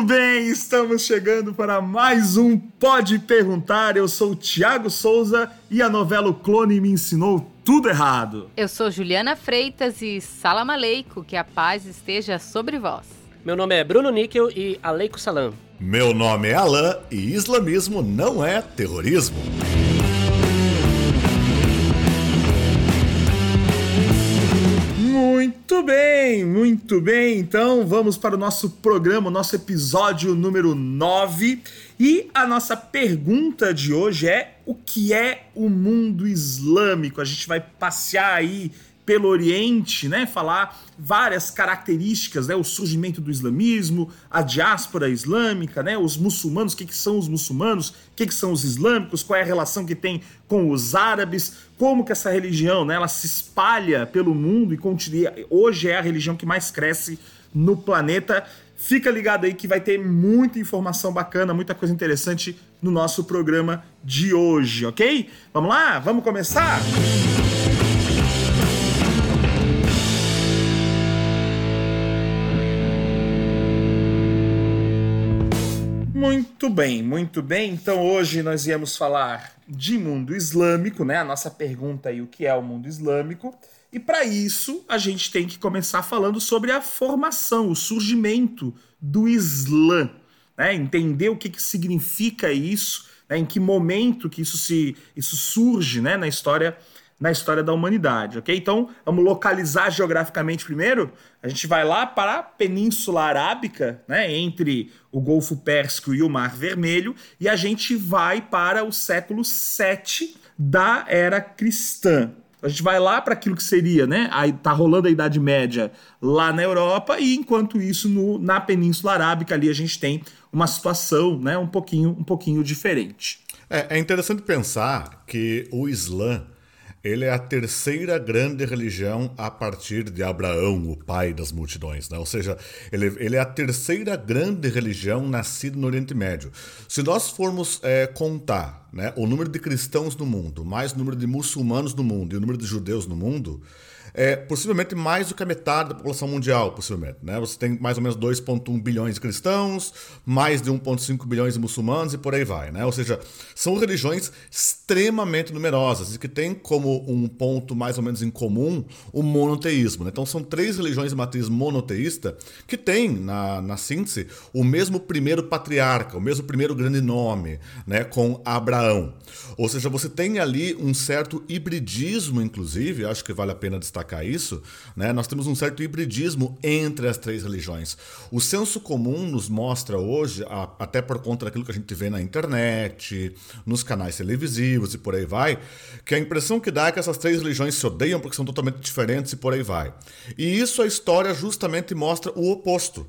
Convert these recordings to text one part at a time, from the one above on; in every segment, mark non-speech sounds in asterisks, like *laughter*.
Muito bem, estamos chegando para mais um Pode Perguntar. Eu sou o Tiago Souza e a novela o Clone me ensinou tudo errado. Eu sou Juliana Freitas e salam aleico, que a paz esteja sobre vós. Meu nome é Bruno Níquel e aleico salam. Meu nome é Alain e islamismo não é terrorismo. Muito bem, muito bem. Então vamos para o nosso programa, o nosso episódio número 9. E a nossa pergunta de hoje é: o que é o mundo islâmico? A gente vai passear aí pelo Oriente, né, falar várias características, né, o surgimento do islamismo, a diáspora islâmica, né, os muçulmanos, o que, que são os muçulmanos, o que, que são os islâmicos, qual é a relação que tem com os árabes, como que essa religião, né, ela se espalha pelo mundo e continua, hoje é a religião que mais cresce no planeta. Fica ligado aí que vai ter muita informação bacana, muita coisa interessante no nosso programa de hoje, ok? Vamos lá? Vamos começar? Música Muito bem, muito bem. Então hoje nós íamos falar de mundo islâmico, né? A nossa pergunta aí, o que é o mundo islâmico? E para isso a gente tem que começar falando sobre a formação, o surgimento do Islã, né? Entender o que, que significa isso, né? em que momento que isso se isso surge, né? Na história na história da humanidade, ok? Então, vamos localizar geograficamente primeiro. A gente vai lá para a Península Arábica, né, entre o Golfo Pérsico e o Mar Vermelho, e a gente vai para o século 7 da era cristã. A gente vai lá para aquilo que seria, né? Aí tá rolando a Idade Média lá na Europa, e enquanto isso, no, na Península Arábica ali a gente tem uma situação né, um, pouquinho, um pouquinho diferente. É, é interessante pensar que o Islã ele é a terceira grande religião a partir de Abraão, o pai das multidões. Né? Ou seja, ele, ele, é a terceira grande religião nascida no Oriente Médio. Se nós formos é, contar né, o número de cristãos no mundo, mais o número de muçulmanos no mundo e o número de judeus no mundo, é possivelmente mais do que a metade da população mundial, possivelmente. Né? Você tem mais ou menos 2,1 bilhões de cristãos, mais de 1,5 bilhões de muçulmanos e por aí vai. Né? Ou seja, são religiões extremamente numerosas e que têm como um ponto mais ou menos em comum o monoteísmo. Né? Então são três religiões de matriz monoteísta que têm, na, na síntese, o mesmo primeiro patriarca, o mesmo primeiro grande nome, né? com Abraão. Ou seja, você tem ali um certo hibridismo, inclusive, acho que vale a pena destacar destacar isso, né, nós temos um certo hibridismo entre as três religiões. O senso comum nos mostra hoje, até por conta daquilo que a gente vê na internet, nos canais televisivos e por aí vai, que a impressão que dá é que essas três religiões se odeiam porque são totalmente diferentes e por aí vai. E isso a história justamente mostra o oposto.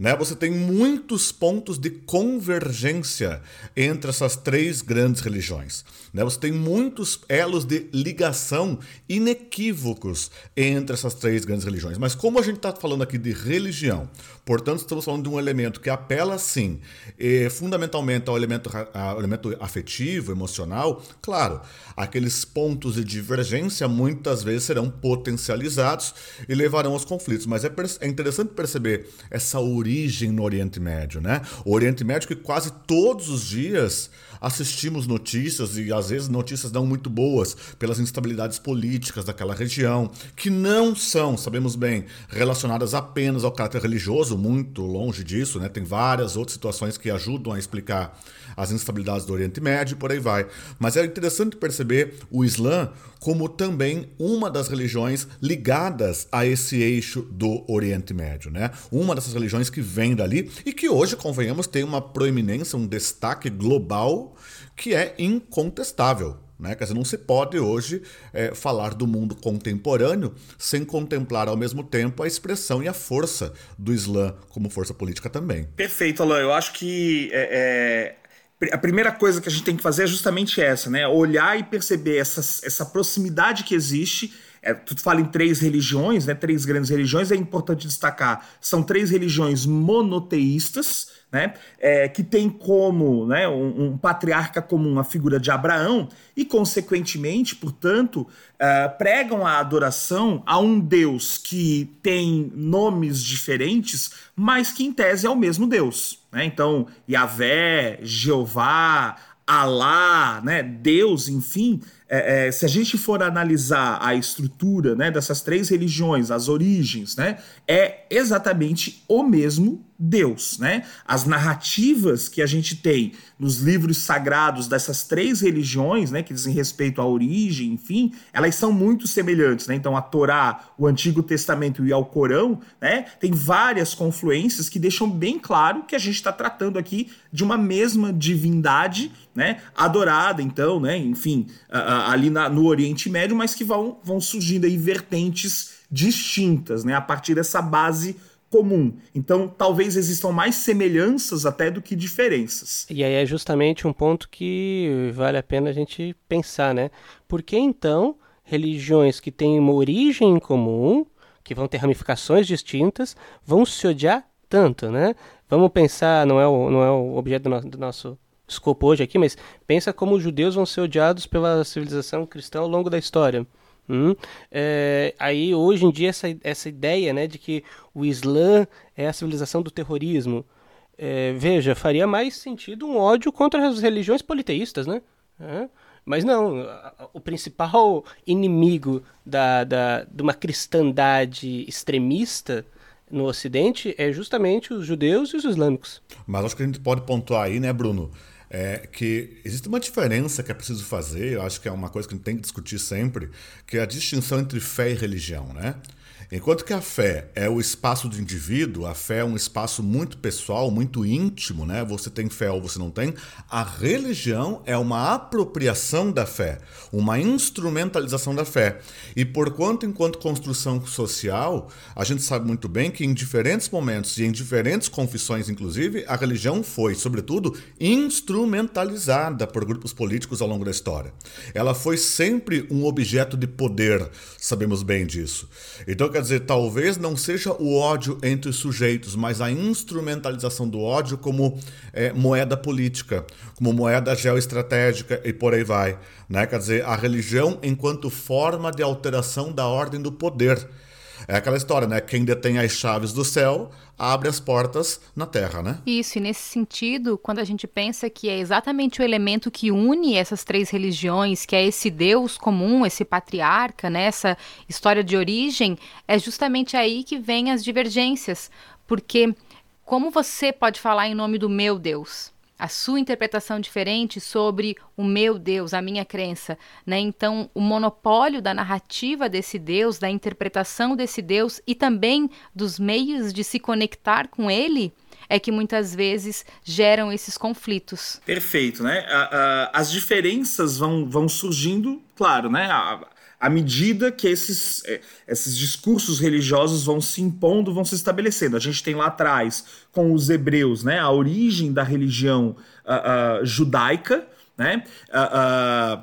Né? Você tem muitos pontos de convergência entre essas três grandes religiões. Né? Você tem muitos elos de ligação inequívocos entre essas três grandes religiões. Mas como a gente está falando aqui de religião, portanto estamos falando de um elemento que apela sim, fundamentalmente ao elemento, ao elemento afetivo, emocional, claro, aqueles pontos de divergência muitas vezes serão potencializados e levarão aos conflitos. Mas é, é interessante perceber essa origem no Oriente Médio, né? O Oriente Médio que quase todos os dias assistimos notícias e às vezes notícias não muito boas pelas instabilidades políticas daquela região, que não são, sabemos bem, relacionadas apenas ao caráter religioso, muito longe disso, né? Tem várias outras situações que ajudam a explicar as instabilidades do Oriente Médio e por aí vai. Mas é interessante perceber o Islã como também uma das religiões ligadas a esse eixo do Oriente Médio, né? Uma dessas religiões que vem dali e que hoje, convenhamos, tem uma proeminência, um destaque global que é incontestável. Né? Quer dizer, não se pode hoje é, falar do mundo contemporâneo sem contemplar ao mesmo tempo a expressão e a força do Islã como força política também. Perfeito, Alain. Eu acho que é, a primeira coisa que a gente tem que fazer é justamente essa, né? Olhar e perceber essa, essa proximidade que existe é, tu fala em três religiões, né, três grandes religiões, é importante destacar, são três religiões monoteístas, né, é, que tem como né, um, um, patriarca comum a figura de Abraão e, consequentemente, portanto, uh, pregam a adoração a um Deus que tem nomes diferentes, mas que em tese é o mesmo Deus. Né? Então, Yahvé, Jeová, Alá, né, Deus, enfim, é, é, se a gente for analisar a estrutura né, dessas três religiões, as origens, né, é exatamente o mesmo Deus, né? As narrativas que a gente tem nos livros sagrados dessas três religiões, né, que dizem respeito à origem, enfim, elas são muito semelhantes, né? Então a Torá, o Antigo Testamento e ao Corão, né, tem várias confluências que deixam bem claro que a gente está tratando aqui de uma mesma divindade, né, adorada, então, né, enfim, ali na, no Oriente Médio, mas que vão, vão surgindo aí vertentes distintas, né, a partir dessa base comum. Então, talvez existam mais semelhanças até do que diferenças. E aí é justamente um ponto que vale a pena a gente pensar, né? Por que então religiões que têm uma origem em comum, que vão ter ramificações distintas, vão se odiar tanto, né? Vamos pensar, não é o, não é o objeto do do nosso escopo hoje aqui, mas pensa como os judeus vão ser odiados pela civilização cristã ao longo da história. Hum, é, aí hoje em dia essa, essa ideia né, de que o Islã é a civilização do terrorismo, é, veja, faria mais sentido um ódio contra as religiões politeístas, né? É, mas não, o principal inimigo da, da, de uma cristandade extremista no Ocidente é justamente os judeus e os islâmicos. Mas acho que a gente pode pontuar aí, né, Bruno? É que existe uma diferença que é preciso fazer, eu acho que é uma coisa que a gente tem que discutir sempre, que é a distinção entre fé e religião, né? Enquanto que a fé é o espaço do indivíduo, a fé é um espaço muito pessoal, muito íntimo, né? Você tem fé ou você não tem. A religião é uma apropriação da fé, uma instrumentalização da fé. E por quanto, enquanto construção social, a gente sabe muito bem que em diferentes momentos e em diferentes confissões, inclusive, a religião foi, sobretudo, instrumentalizada por grupos políticos ao longo da história. Ela foi sempre um objeto de poder, sabemos bem disso. Então, quer dizer, talvez não seja o ódio entre os sujeitos, mas a instrumentalização do ódio como é, moeda política, como moeda geoestratégica e por aí vai. Né? Quer dizer, a religião enquanto forma de alteração da ordem do poder. É aquela história, né? Quem detém as chaves do céu abre as portas na terra, né? Isso, e nesse sentido, quando a gente pensa que é exatamente o elemento que une essas três religiões, que é esse Deus comum, esse patriarca, né? essa história de origem, é justamente aí que vem as divergências. Porque como você pode falar em nome do meu Deus? A sua interpretação diferente sobre o meu Deus, a minha crença, né? Então, o monopólio da narrativa desse Deus, da interpretação desse Deus e também dos meios de se conectar com ele é que muitas vezes geram esses conflitos. Perfeito, né? as diferenças vão, vão surgindo, claro, né? À medida que esses, é, esses discursos religiosos vão se impondo, vão se estabelecendo. A gente tem lá atrás, com os hebreus, né, a origem da religião uh, uh, judaica, né, uh,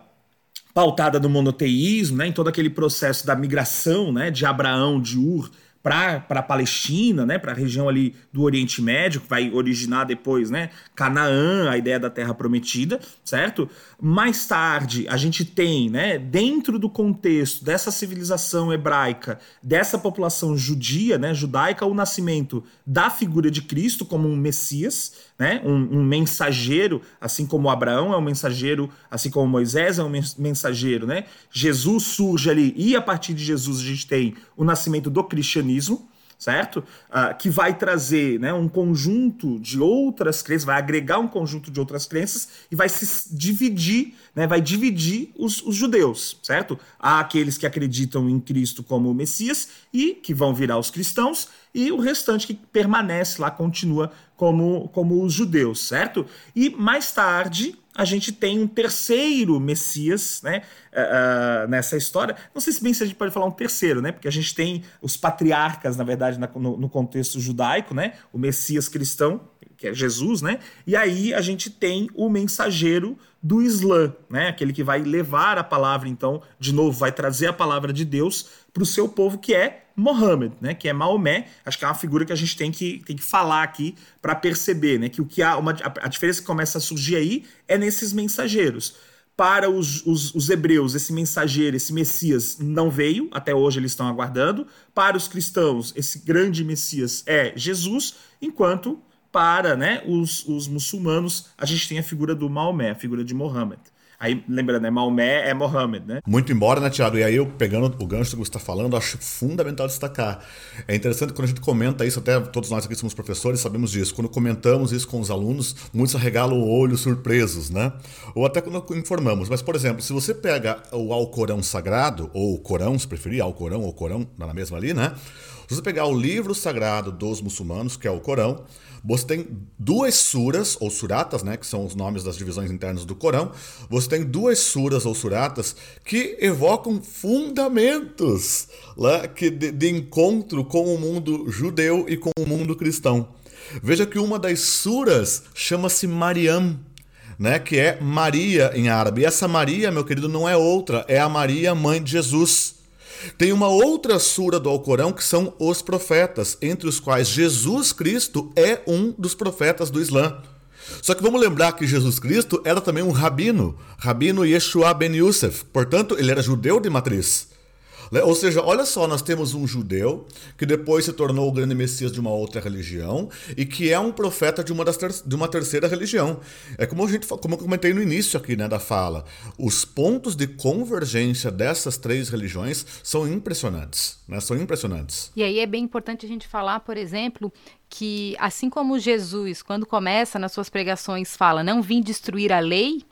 pautada no monoteísmo, né, em todo aquele processo da migração né, de Abraão, de Ur, para a Palestina, né, para a região ali do Oriente Médio, que vai originar depois, né, Canaã, a ideia da Terra Prometida, certo? Mais tarde, a gente tem, né, dentro do contexto dessa civilização hebraica, dessa população judia, né, judaica, o nascimento da figura de Cristo como um Messias, né, um, um mensageiro, assim como Abraão é um mensageiro, assim como Moisés é um mensageiro, né? Jesus surge ali e a partir de Jesus a gente tem o nascimento do cristianismo, certo? Uh, que vai trazer né, um conjunto de outras crenças, vai agregar um conjunto de outras crenças e vai se dividir, né, vai dividir os, os judeus, certo? Há aqueles que acreditam em Cristo como Messias e que vão virar os cristãos, e o restante que permanece lá, continua como, como os judeus, certo? E mais tarde, a gente tem um terceiro Messias, né, uh, nessa história. Não sei se bem se a gente pode falar um terceiro, né, porque a gente tem os patriarcas, na verdade, na, no, no, contexto judaico, né, o Messias cristão, que é Jesus, né? E aí a gente tem o mensageiro do Islã, né? Aquele que vai levar a palavra, então, de novo, vai trazer a palavra de Deus para o seu povo, que é Mohammed, né? Que é Maomé. Acho que é uma figura que a gente tem que, tem que falar aqui para perceber, né? Que o que há uma, a diferença que começa a surgir aí é nesses mensageiros. Para os, os, os, hebreus, esse mensageiro, esse Messias não veio, até hoje eles estão aguardando. Para os cristãos, esse grande Messias é Jesus, enquanto para né, os, os muçulmanos a gente tem a figura do Maomé, a figura de Mohammed. Aí, lembrando, né? Maomé é Mohammed, né? Muito embora, né, Tiago? E aí, eu pegando o gancho que você está falando, acho fundamental destacar. É interessante quando a gente comenta isso, até todos nós aqui somos professores, sabemos disso. Quando comentamos isso com os alunos, muitos arregalam o olho surpresos, né? Ou até quando informamos. Mas, por exemplo, se você pega o Alcorão Sagrado, ou o Corão, se preferir, Alcorão ou Corão, na mesma ali, né? Se você pegar o livro sagrado dos muçulmanos, que é o Corão, você tem duas suras, ou suratas, né, que são os nomes das divisões internas do Corão. Você tem duas suras ou suratas que evocam fundamentos lá, que de, de encontro com o mundo judeu e com o mundo cristão. Veja que uma das suras chama-se Mariam, né, que é Maria em árabe. E essa Maria, meu querido, não é outra, é a Maria, mãe de Jesus. Tem uma outra sura do Alcorão que são os profetas, entre os quais Jesus Cristo é um dos profetas do Islã. Só que vamos lembrar que Jesus Cristo era também um rabino, rabino Yeshua ben Yusuf, portanto, ele era judeu de matriz. Né? Ou seja, olha só, nós temos um judeu que depois se tornou o grande messias de uma outra religião e que é um profeta de uma, das ter de uma terceira religião. É como, a gente, como eu comentei no início aqui né, da fala. Os pontos de convergência dessas três religiões são impressionantes. Né? São impressionantes. E aí é bem importante a gente falar, por exemplo, que assim como Jesus, quando começa nas suas pregações, fala: Não vim destruir a lei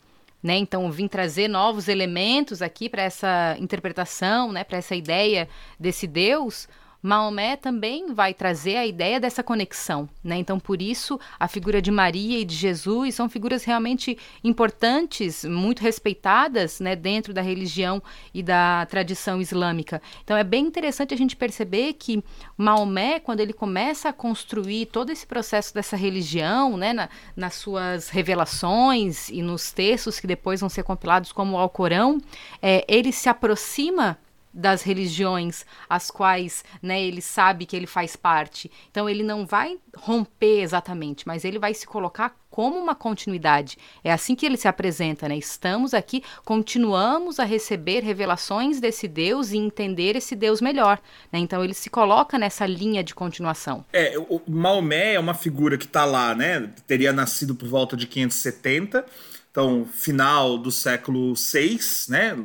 né? Então, vim trazer novos elementos aqui para essa interpretação, né? para essa ideia desse Deus. Maomé também vai trazer a ideia dessa conexão, né? Então, por isso, a figura de Maria e de Jesus são figuras realmente importantes, muito respeitadas, né, dentro da religião e da tradição islâmica. Então, é bem interessante a gente perceber que Maomé, quando ele começa a construir todo esse processo dessa religião, né, na, nas suas revelações e nos textos que depois vão ser compilados como o Alcorão, é, ele se aproxima das religiões as quais né, ele sabe que ele faz parte. Então ele não vai romper exatamente, mas ele vai se colocar como uma continuidade. É assim que ele se apresenta, né? Estamos aqui, continuamos a receber revelações desse Deus e entender esse Deus melhor. Né? Então ele se coloca nessa linha de continuação. É, o Maomé é uma figura que está lá, né? Teria nascido por volta de 570, então final do século VI, né?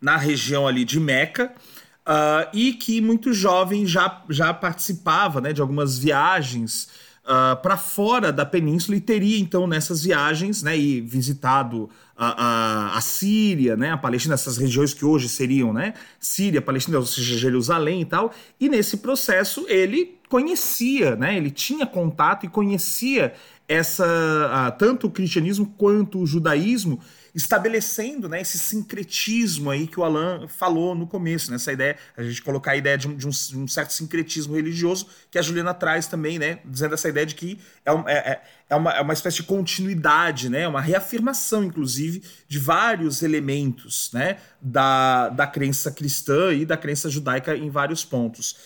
Na região ali de Meca. Uh, e que muito jovem já, já participava né, de algumas viagens uh, para fora da península e teria então nessas viagens né, e visitado a, a, a, Síria, né, a Palestina, essas regiões que hoje seriam né, Síria, Palestina, ou seja, Jerusalém e tal. E nesse processo ele conhecia, né, ele tinha contato e conhecia essa uh, tanto o cristianismo quanto o judaísmo estabelecendo né, esse sincretismo aí que o Alan falou no começo, né, ideia, a gente colocar a ideia de um, de um, de um certo sincretismo religioso, que a Juliana traz também, né, dizendo essa ideia de que é, é, é, é, uma, é uma espécie de continuidade, né, uma reafirmação, inclusive, de vários elementos né, da, da crença cristã e da crença judaica em vários pontos.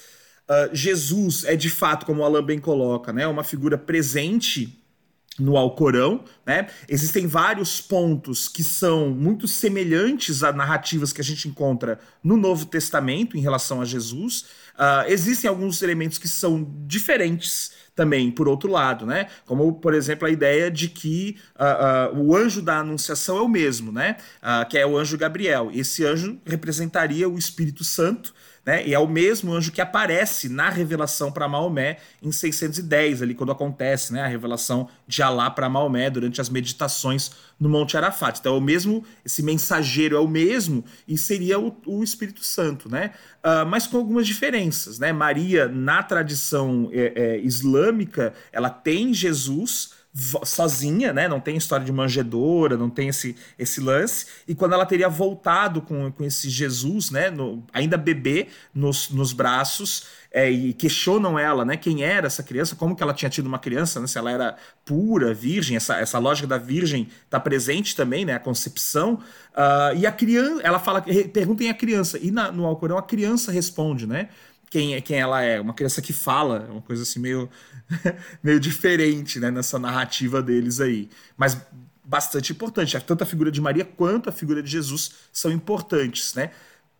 Uh, Jesus é de fato, como o Alan bem coloca, né, uma figura presente no Alcorão, né? Existem vários pontos que são muito semelhantes a narrativas que a gente encontra no Novo Testamento em relação a Jesus. Uh, existem alguns elementos que são diferentes também, por outro lado, né? Como, por exemplo, a ideia de que uh, uh, o anjo da anunciação é o mesmo, né? que é o anjo Gabriel. Esse anjo representaria o Espírito Santo, né? E é o mesmo anjo que aparece na revelação para Maomé em 610, ali quando acontece, né, a revelação de Alá para Maomé durante as meditações no Monte Arafat. Então é o mesmo, esse mensageiro é o mesmo e seria o, o Espírito Santo, né? Uh, mas com algumas diferenças, né? Maria na tradição é, é, islâmica ela tem Jesus sozinha, né? Não tem história de manjedora, não tem esse, esse lance. E quando ela teria voltado com, com esse Jesus, né? No, ainda bebê nos, nos braços, é, e questionam ela, né? Quem era essa criança, como que ela tinha tido uma criança, né? Se ela era pura, virgem, essa, essa lógica da virgem está presente também, né? A concepção. Uh, e a criança, ela fala, perguntem a criança. E na, no Alcorão a criança responde, né? Quem, quem ela é. Uma criança que fala, uma coisa assim meio, *laughs* meio diferente né, nessa narrativa deles aí. Mas bastante importante. Tanto a figura de Maria quanto a figura de Jesus são importantes, né?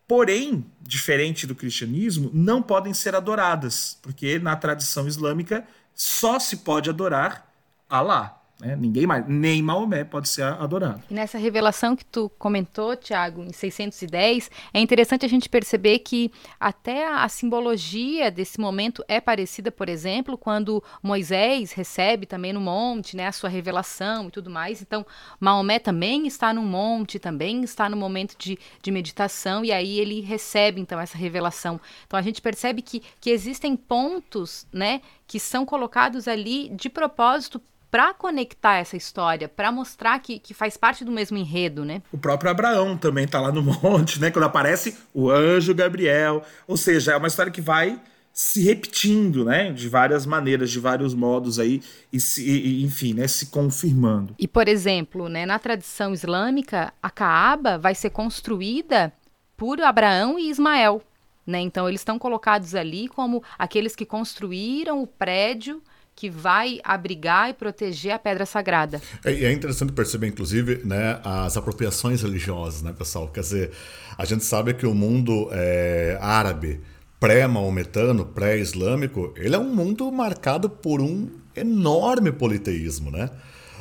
Porém, diferente do cristianismo, não podem ser adoradas, porque na tradição islâmica só se pode adorar Allah. Né? Ninguém mais, nem Maomé pode ser adorado. E nessa revelação que tu comentou, Tiago, em 610, é interessante a gente perceber que até a, a simbologia desse momento é parecida, por exemplo, quando Moisés recebe também no monte né, a sua revelação e tudo mais. Então, Maomé também está no monte, também está no momento de, de meditação, e aí ele recebe então essa revelação. Então a gente percebe que, que existem pontos né, que são colocados ali de propósito para conectar essa história, para mostrar que, que faz parte do mesmo enredo, né? O próprio Abraão também tá lá no *laughs* monte, né? Quando aparece o anjo Gabriel. Ou seja, é uma história que vai se repetindo, né, de várias maneiras, de vários modos aí, e, se, e, enfim, né, se confirmando. E por exemplo, né, na tradição islâmica, a Caaba vai ser construída por Abraão e Ismael, né? Então eles estão colocados ali como aqueles que construíram o prédio que vai abrigar e proteger a pedra sagrada. É, é interessante perceber, inclusive, né, as apropriações religiosas, né, pessoal? Quer dizer, a gente sabe que o mundo é, árabe, pré-maometano, pré-islâmico, ele é um mundo marcado por um enorme politeísmo, né?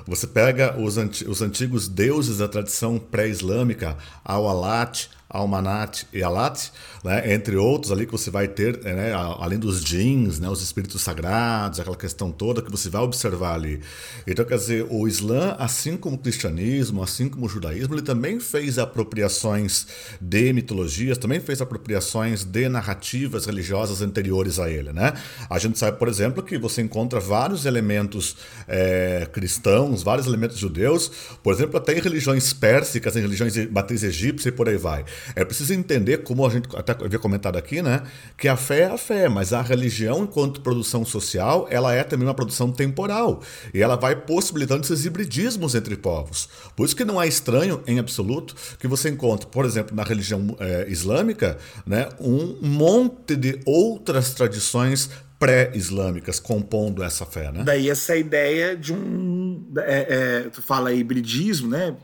Você pega os, anti os antigos deuses da tradição pré-islâmica, Al-Alat, Almanat e Alat, né, entre outros ali que você vai ter, né, além dos jeans, né, os espíritos sagrados, aquela questão toda que você vai observar ali. Então, quer dizer, o Islã, assim como o cristianismo, assim como o judaísmo, ele também fez apropriações de mitologias, também fez apropriações de narrativas religiosas anteriores a ele. Né? A gente sabe, por exemplo, que você encontra vários elementos é, cristãos, vários elementos judeus, por exemplo, até em religiões pérsicas, em religiões de matriz egípcia e por aí vai. É preciso entender, como a gente até havia comentado aqui, né? Que a fé é a fé, mas a religião, enquanto produção social, ela é também uma produção temporal. E ela vai possibilitando esses hibridismos entre povos. Por isso que não é estranho, em absoluto, que você encontre, por exemplo, na religião é, islâmica, né, um monte de outras tradições pré-islâmicas compondo essa fé, né? Daí essa ideia de um, é, é, tu fala hibridismo, né?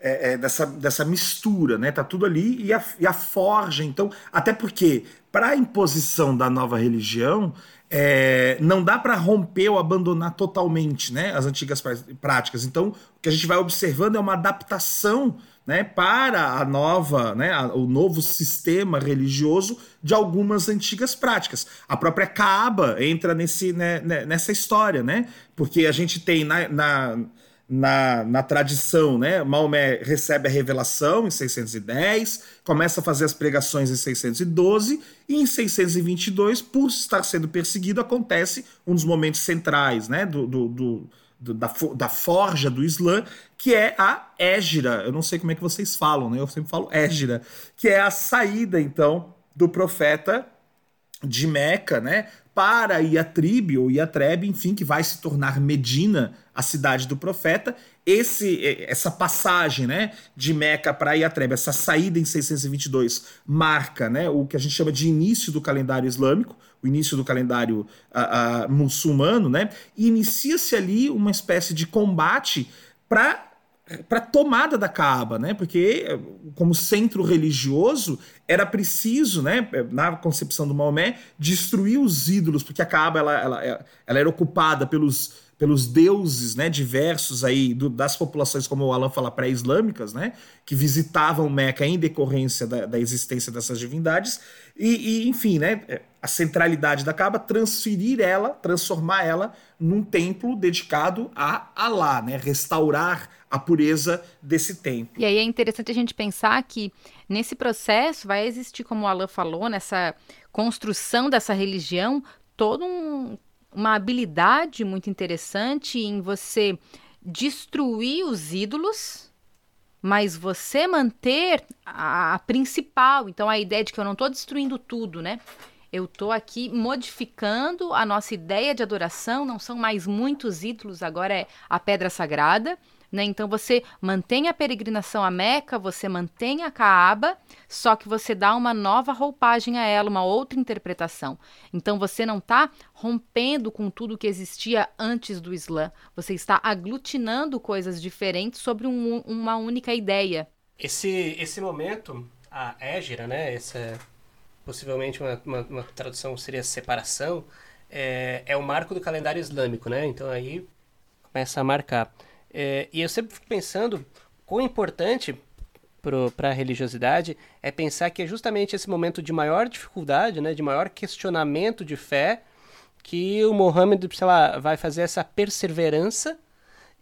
É, é, dessa, dessa mistura, né? Tá tudo ali e a, e a forja, então, até porque para a imposição da nova religião é, não dá para romper ou abandonar totalmente, né? As antigas práticas. Então, o que a gente vai observando é uma adaptação, né? Para a nova, né? O novo sistema religioso de algumas antigas práticas. A própria Kaaba entra nesse, né, né nessa história, né? Porque a gente tem na, na na, na tradição, né? Maomé recebe a revelação em 610, começa a fazer as pregações em 612 e em 622, por estar sendo perseguido, acontece um dos momentos centrais, né? Do, do, do, da, da forja do Islã, que é a égira. Eu não sei como é que vocês falam, né? Eu sempre falo égira, que é a saída, então, do profeta de Meca, né, para Iatribe ou Iatrebe, enfim, que vai se tornar Medina, a cidade do profeta. Esse, essa passagem, né, de Meca para Iatrebe, essa saída em 622 marca, né, o que a gente chama de início do calendário islâmico, o início do calendário uh, uh, muçulmano, né, e inicia-se ali uma espécie de combate para para tomada da Kaaba, né? Porque como centro religioso era preciso, né, na concepção do Maomé, destruir os ídolos, porque a Kaaba ela, ela, ela era ocupada pelos pelos deuses né, diversos aí do, das populações, como o Alan fala, pré-islâmicas, né, que visitavam Meca em decorrência da, da existência dessas divindades, e, e, enfim, né, a centralidade da Kaaba, transferir ela, transformar ela num templo dedicado a Alá, né, restaurar a pureza desse templo. E aí é interessante a gente pensar que nesse processo vai existir, como o Alan falou, nessa construção dessa religião, todo um uma habilidade muito interessante em você destruir os ídolos, mas você manter a, a principal. Então, a ideia de que eu não estou destruindo tudo, né? Eu estou aqui modificando a nossa ideia de adoração, não são mais muitos ídolos, agora é a pedra sagrada. Né? Então você mantém a peregrinação a Meca, você mantém a Caaba, só que você dá uma nova roupagem a ela, uma outra interpretação. Então você não está rompendo com tudo que existia antes do Islã, você está aglutinando coisas diferentes sobre um, uma única ideia. Esse, esse momento, a Égira, né? Essa, possivelmente uma, uma, uma tradução seria separação, é, é o marco do calendário islâmico, né? Então aí começa a marcar. É, e eu sempre fico pensando quão importante para a religiosidade é pensar que é justamente esse momento de maior dificuldade, né, de maior questionamento de fé, que o Mohammed, sei lá, vai fazer essa perseverança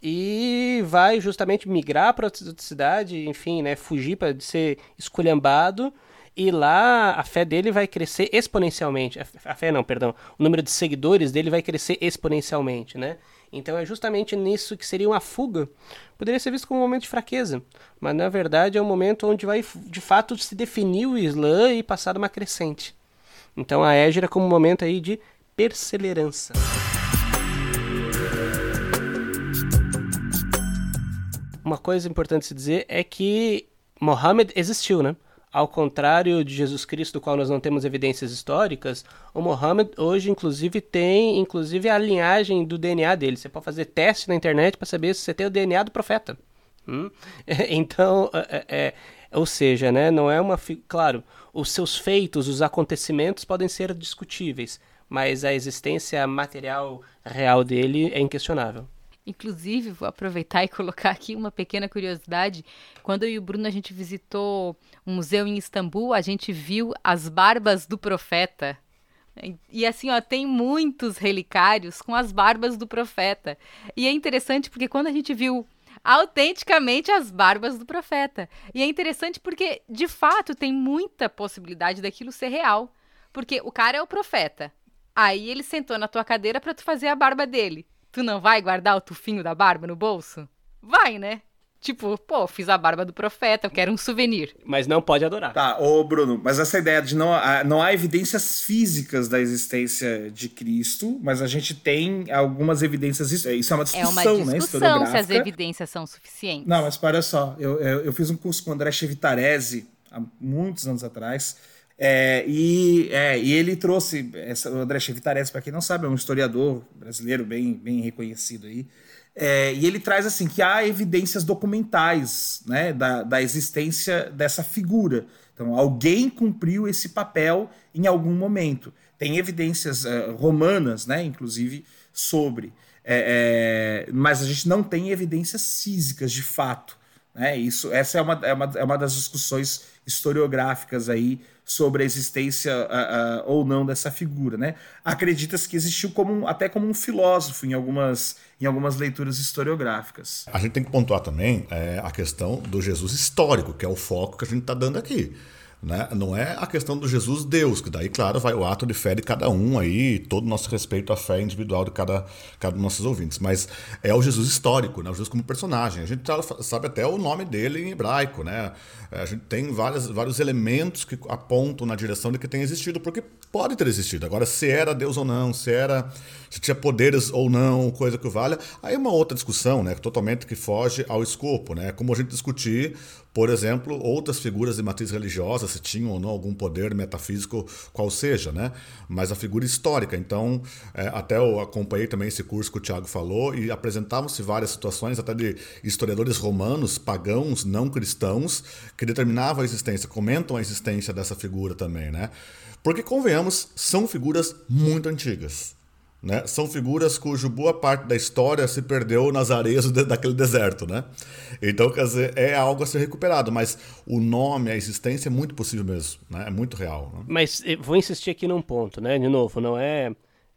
e vai justamente migrar para outra cidade, enfim, né, fugir para ser esculhambado e lá a fé dele vai crescer exponencialmente. A fé não, perdão. O número de seguidores dele vai crescer exponencialmente, né? Então é justamente nisso que seria uma fuga. Poderia ser visto como um momento de fraqueza, mas na verdade é um momento onde vai de fato se definir o Islã e passar uma crescente. Então a Égira como um momento aí de perseverança. Uma coisa importante se dizer é que Mohammed existiu, né? Ao contrário de Jesus Cristo, do qual nós não temos evidências históricas, o Mohammed hoje, inclusive, tem inclusive a linhagem do DNA dele. Você pode fazer teste na internet para saber se você tem o DNA do profeta. Hum? *laughs* Então, é, é, ou seja, né, não é uma. Claro, os seus feitos, os acontecimentos podem ser discutíveis, mas a existência material real dele é inquestionável. Inclusive, vou aproveitar *laughs* e colocar aqui uma pequena curiosidade. Quando eu e o Bruno a gente visitou um museu em Istambul, a gente viu as barbas do profeta. E assim, ó, tem muitos relicários com as barbas do profeta. E é interessante porque quando a gente viu autenticamente as barbas do profeta. E é interessante porque, de fato, tem muita possibilidade daquilo ser real. Porque o cara é o profeta. Aí ele sentou na tua cadeira para tu fazer a barba dele. Tu não vai guardar o tufinho da barba no bolso? Vai, né? Tipo, pô, fiz a barba do profeta, eu quero um souvenir. Mas não pode adorar. Tá, ô Bruno, mas essa ideia de não, não há evidências físicas da existência de Cristo, mas a gente tem algumas evidências. Isso é uma discussão, é uma né, discussão se as evidências são suficientes. Não, mas para só, eu, eu, eu fiz um curso com o André Chevitarese há muitos anos atrás. É, e, é, e ele trouxe, essa, o André Chevitarese, para quem não sabe, é um historiador brasileiro bem, bem reconhecido aí. É, e ele traz assim que há evidências documentais né, da, da existência dessa figura. Então, alguém cumpriu esse papel em algum momento. Tem evidências uh, romanas, né, inclusive, sobre. É, é, mas a gente não tem evidências físicas de fato. Né? Isso, essa é uma, é, uma, é uma das discussões historiográficas aí sobre a existência uh, uh, ou não dessa figura, né? Acredita-se que existiu como um, até como um filósofo em algumas, em algumas leituras historiográficas. A gente tem que pontuar também é, a questão do Jesus histórico, que é o foco que a gente está dando aqui. Né? Não é a questão do Jesus Deus, que daí, claro, vai o ato de fé de cada um aí, todo o nosso respeito à fé individual de cada, cada um dos nossos ouvintes, mas é o Jesus histórico, né? o Jesus como personagem. A gente sabe até o nome dele em hebraico, né? A gente tem várias, vários elementos que apontam na direção de que tem existido, porque pode ter existido. Agora, se era Deus ou não, se era se tinha poderes ou não, coisa que valha, aí é uma outra discussão, né? Totalmente que foge ao escopo, né? Como a gente discutir por exemplo, outras figuras de matriz religiosa, se tinham ou não algum poder metafísico, qual seja, né? Mas a figura histórica. Então, é, até eu acompanhei também esse curso que o Tiago falou e apresentavam-se várias situações, até de historiadores romanos, pagãos, não cristãos, que determinavam a existência, comentam a existência dessa figura também, né? Porque, convenhamos, são figuras muito antigas. Né? São figuras cujo boa parte da história se perdeu nas areias daquele deserto. Né? Então, quer dizer, é algo a ser recuperado, mas o nome, a existência é muito possível mesmo, né? é muito real. Né? Mas eh, vou insistir aqui num ponto, né? de novo, não é,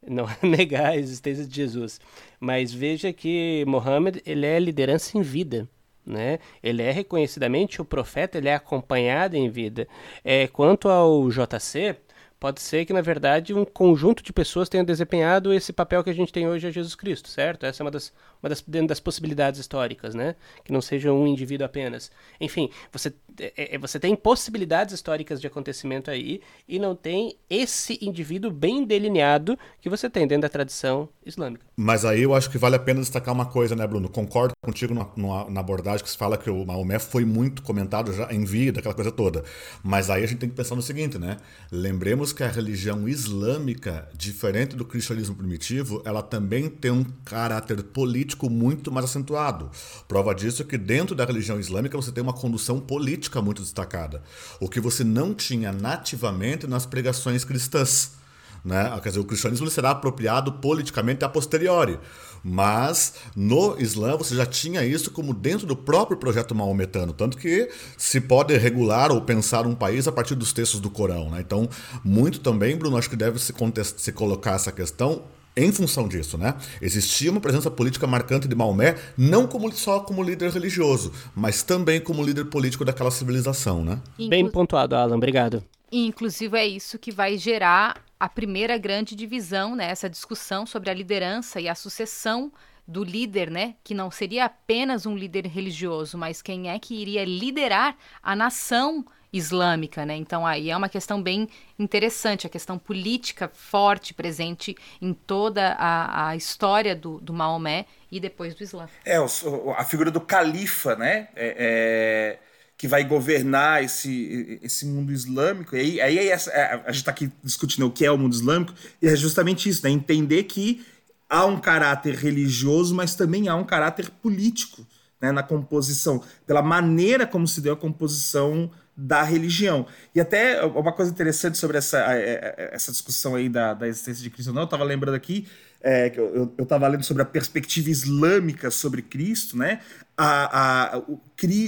não é *laughs* negar a existência de Jesus, mas veja que Mohammed ele é liderança em vida. Né? Ele é reconhecidamente o profeta, ele é acompanhado em vida. É, quanto ao JC, Pode ser que, na verdade, um conjunto de pessoas tenha desempenhado esse papel que a gente tem hoje a Jesus Cristo, certo? Essa é uma das, uma das, das possibilidades históricas, né? Que não seja um indivíduo apenas. Enfim, você, é, é, você tem possibilidades históricas de acontecimento aí e não tem esse indivíduo bem delineado que você tem dentro da tradição islâmica. Mas aí eu acho que vale a pena destacar uma coisa, né, Bruno? Concordo contigo na, na abordagem que se fala que o Maomé foi muito comentado já em vida, aquela coisa toda. Mas aí a gente tem que pensar no seguinte, né? Lembremos que a religião islâmica, diferente do cristianismo primitivo, ela também tem um caráter político muito mais acentuado. Prova disso é que dentro da religião islâmica você tem uma condução política muito destacada, o que você não tinha nativamente nas pregações cristãs. Né? Quer dizer, o cristianismo será apropriado politicamente a posteriori. Mas no Islã você já tinha isso como dentro do próprio projeto maometano, tanto que se pode regular ou pensar um país a partir dos textos do Corão. Né? Então, muito também, Bruno, acho que deve se, se colocar essa questão em função disso, né? Existia uma presença política marcante de Maomé, não como, só como líder religioso, mas também como líder político daquela civilização, né? Bem pontuado, Alan, obrigado. Inclusive é isso que vai gerar a primeira grande divisão, né, essa discussão sobre a liderança e a sucessão do líder, né, que não seria apenas um líder religioso, mas quem é que iria liderar a nação islâmica, né? Então aí é uma questão bem interessante, a questão política forte presente em toda a, a história do, do Maomé e depois do Islã. É, a figura do califa, né? É, é que vai governar esse, esse mundo islâmico. E aí, aí essa, é, a gente está aqui discutindo o que é o mundo islâmico, e é justamente isso, né? Entender que há um caráter religioso, mas também há um caráter político né, na composição, pela maneira como se deu a composição da religião. E até uma coisa interessante sobre essa, essa discussão aí da, da existência de Cristo, não, eu estava lembrando aqui é, eu estava lendo sobre a perspectiva islâmica sobre Cristo, né? A, a, o,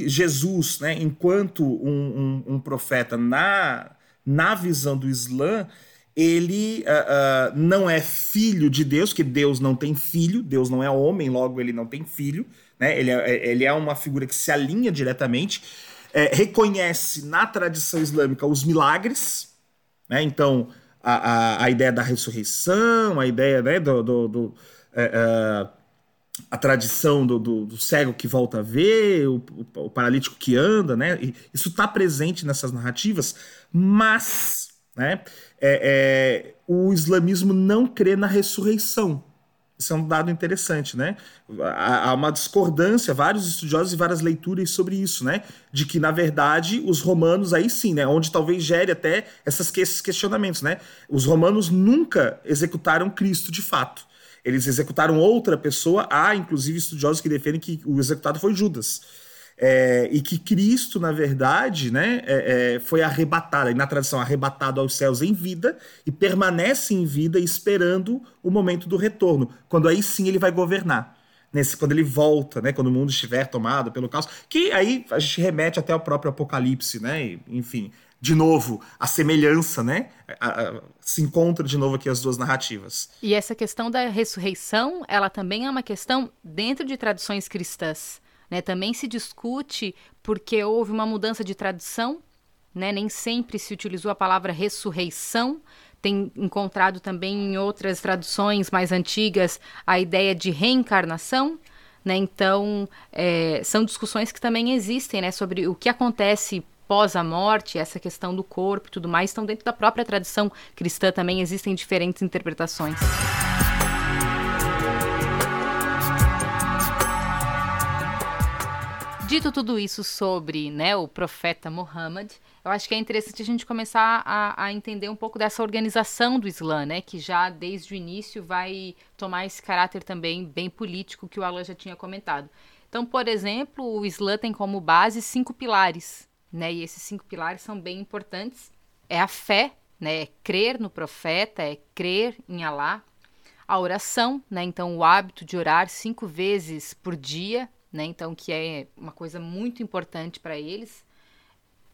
Jesus, né, enquanto um, um, um, profeta na, na visão do Islã, ele uh, uh, não é filho de Deus, que Deus não tem filho, Deus não é homem, logo ele não tem filho, né? ele, é, ele é uma figura que se alinha diretamente, é, reconhece na tradição islâmica os milagres, né? então a, a, ideia da ressurreição, a ideia né, do, do, do é, é, a tradição do, do, do, cego que volta a ver, o, o, o paralítico que anda, né? E isso está presente nessas narrativas, mas né, é, é, o islamismo não crê na ressurreição. Isso é um dado interessante, né? Há uma discordância, vários estudiosos e várias leituras sobre isso, né? De que, na verdade, os romanos, aí sim, né? Onde talvez gere até essas, esses questionamentos, né? Os romanos nunca executaram Cristo de fato. Eles executaram outra pessoa. Há, inclusive, estudiosos que defendem que o executado foi Judas é, e que Cristo, na verdade, né, é, é, foi arrebatado, e na tradição, arrebatado aos céus em vida e permanece em vida esperando o momento do retorno, quando aí sim ele vai governar. Nesse, quando ele volta, né, quando o mundo estiver tomado pelo caos, que aí a gente remete até ao próprio Apocalipse, né, e, enfim, de novo, a semelhança, né? A, a, se encontra de novo aqui as duas narrativas. E essa questão da ressurreição, ela também é uma questão dentro de tradições cristãs. Né? Também se discute porque houve uma mudança de tradução, né? nem sempre se utilizou a palavra ressurreição. Tem encontrado também em outras traduções mais antigas a ideia de reencarnação. Né? Então, é, são discussões que também existem né? sobre o que acontece pós a morte, essa questão do corpo e tudo mais. Então, dentro da própria tradição cristã também existem diferentes interpretações. Dito tudo isso sobre né, o profeta Muhammad, eu acho que é interessante a gente começar a, a, entender um pouco dessa organização do Islã, né, que já desde o início vai tomar esse caráter também bem político que o Alan já tinha comentado. Então, por exemplo, o Islã tem como base cinco pilares, né, e esses cinco pilares são bem importantes. É a fé, né, é crer no profeta, é crer em Alá. A oração, né, então o hábito de orar cinco vezes por dia, né? Então, que é uma coisa muito importante para eles.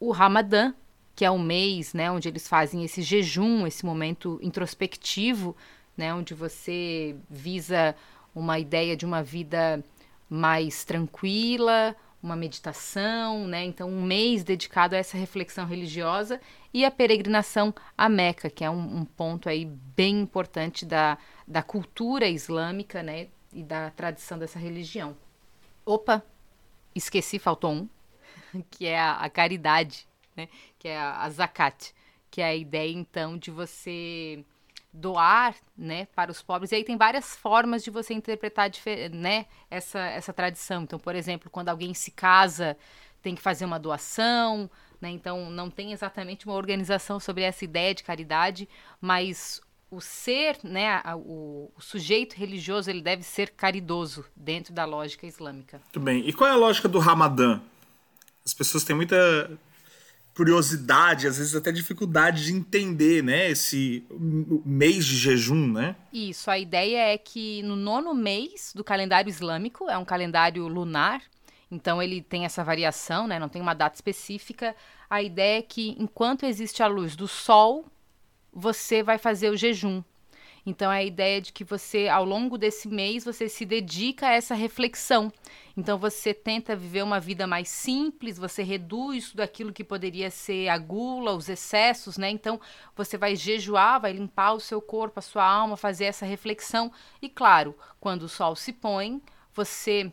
O Ramadã, que é um mês, né, onde eles fazem esse jejum, esse momento introspectivo, né, onde você visa uma ideia de uma vida mais tranquila, uma meditação, né? Então, um mês dedicado a essa reflexão religiosa e a peregrinação a Meca, que é um, um ponto aí bem importante da, da cultura islâmica, né? E da tradição dessa religião. Opa, esqueci, faltou um, *laughs* que é a, a caridade, né? Que é a, a zakat, que é a ideia então de você doar né, para os pobres. E aí tem várias formas de você interpretar né, essa, essa tradição. Então, por exemplo, quando alguém se casa, tem que fazer uma doação. Né, então, não tem exatamente uma organização sobre essa ideia de caridade, mas o ser, né, o, o, sujeito religioso, ele deve ser caridoso dentro da lógica islâmica. Muito bem. E qual é a lógica do Ramadã? As pessoas têm muita curiosidade, às vezes até dificuldade de entender, né, esse mês de jejum, né? Isso, a ideia é que no nono mês do calendário islâmico, é um calendário lunar, então ele tem essa variação, né, não tem uma data específica. A ideia é que enquanto existe a luz do sol, você vai fazer o jejum. Então, é a ideia de que você, ao longo desse mês, você se dedica a essa reflexão. Então, você tenta viver uma vida mais simples, você reduz tudo aquilo que poderia ser a gula, os excessos, né? Então, você vai jejuar, vai limpar o seu corpo, a sua alma, fazer essa reflexão. E, claro, quando o sol se põe, você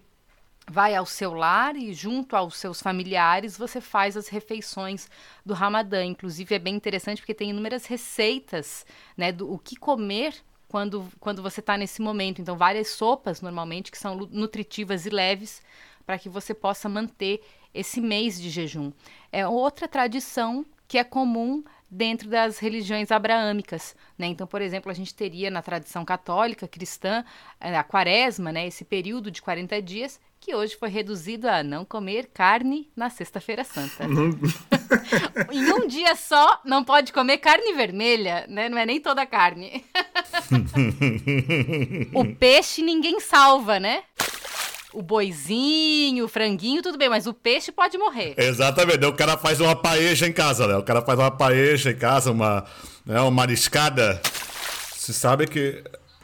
vai ao seu lar e junto aos seus familiares você faz as refeições do Ramadã. Inclusive é bem interessante porque tem inúmeras receitas, né, do o que comer quando, quando você está nesse momento. Então várias sopas normalmente que são nutritivas e leves para que você possa manter esse mês de jejum. É outra tradição que é comum dentro das religiões abraâmicas. Né? Então, por exemplo, a gente teria na tradição católica, cristã, a quaresma, né? esse período de 40 dias, que hoje foi reduzido a não comer carne na Sexta-feira Santa. *laughs* em um dia só, não pode comer carne vermelha, né? Não é nem toda carne. *laughs* o peixe ninguém salva, né? O boizinho, o franguinho, tudo bem, mas o peixe pode morrer. Exatamente. O cara faz uma paeja em casa, né? O cara faz uma paeja em casa, uma, né, uma mariscada. Você sabe que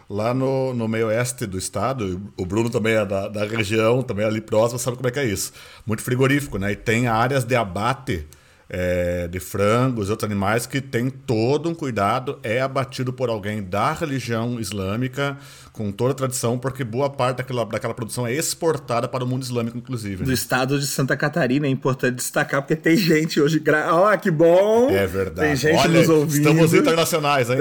lá no, no meio oeste do estado, o Bruno também é da, da região, também é ali próximo, sabe como é que é isso. Muito frigorífico, né? E tem áreas de abate é, de frangos e outros animais que tem todo um cuidado, é abatido por alguém da religião islâmica, com toda a tradição, porque boa parte daquela, daquela produção é exportada para o mundo islâmico, inclusive. Né? Do estado de Santa Catarina, é importante destacar, porque tem gente hoje. Gra... Oh, que bom! É verdade. Tem gente Olha, nos ouvindo. Estamos internacionais, hein?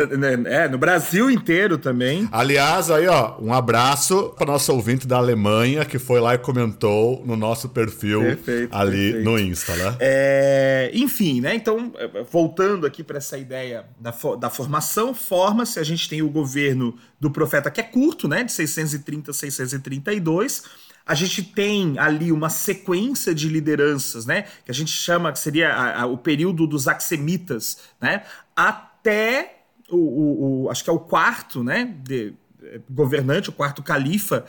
É, no Brasil inteiro também. Aliás, aí, ó, um abraço para nosso ouvinte da Alemanha, que foi lá e comentou no nosso perfil perfeito, ali perfeito. no Insta, né? É, enfim, né? Então, voltando aqui para essa ideia da, da formação, forma-se, a gente tem o governo do profeta que é curto, né, de 630 a 632. A gente tem ali uma sequência de lideranças, né, que a gente chama que seria a, a, o período dos axemitas, né, até o, o, o, acho que é o quarto, né, de, é, governante, o quarto califa,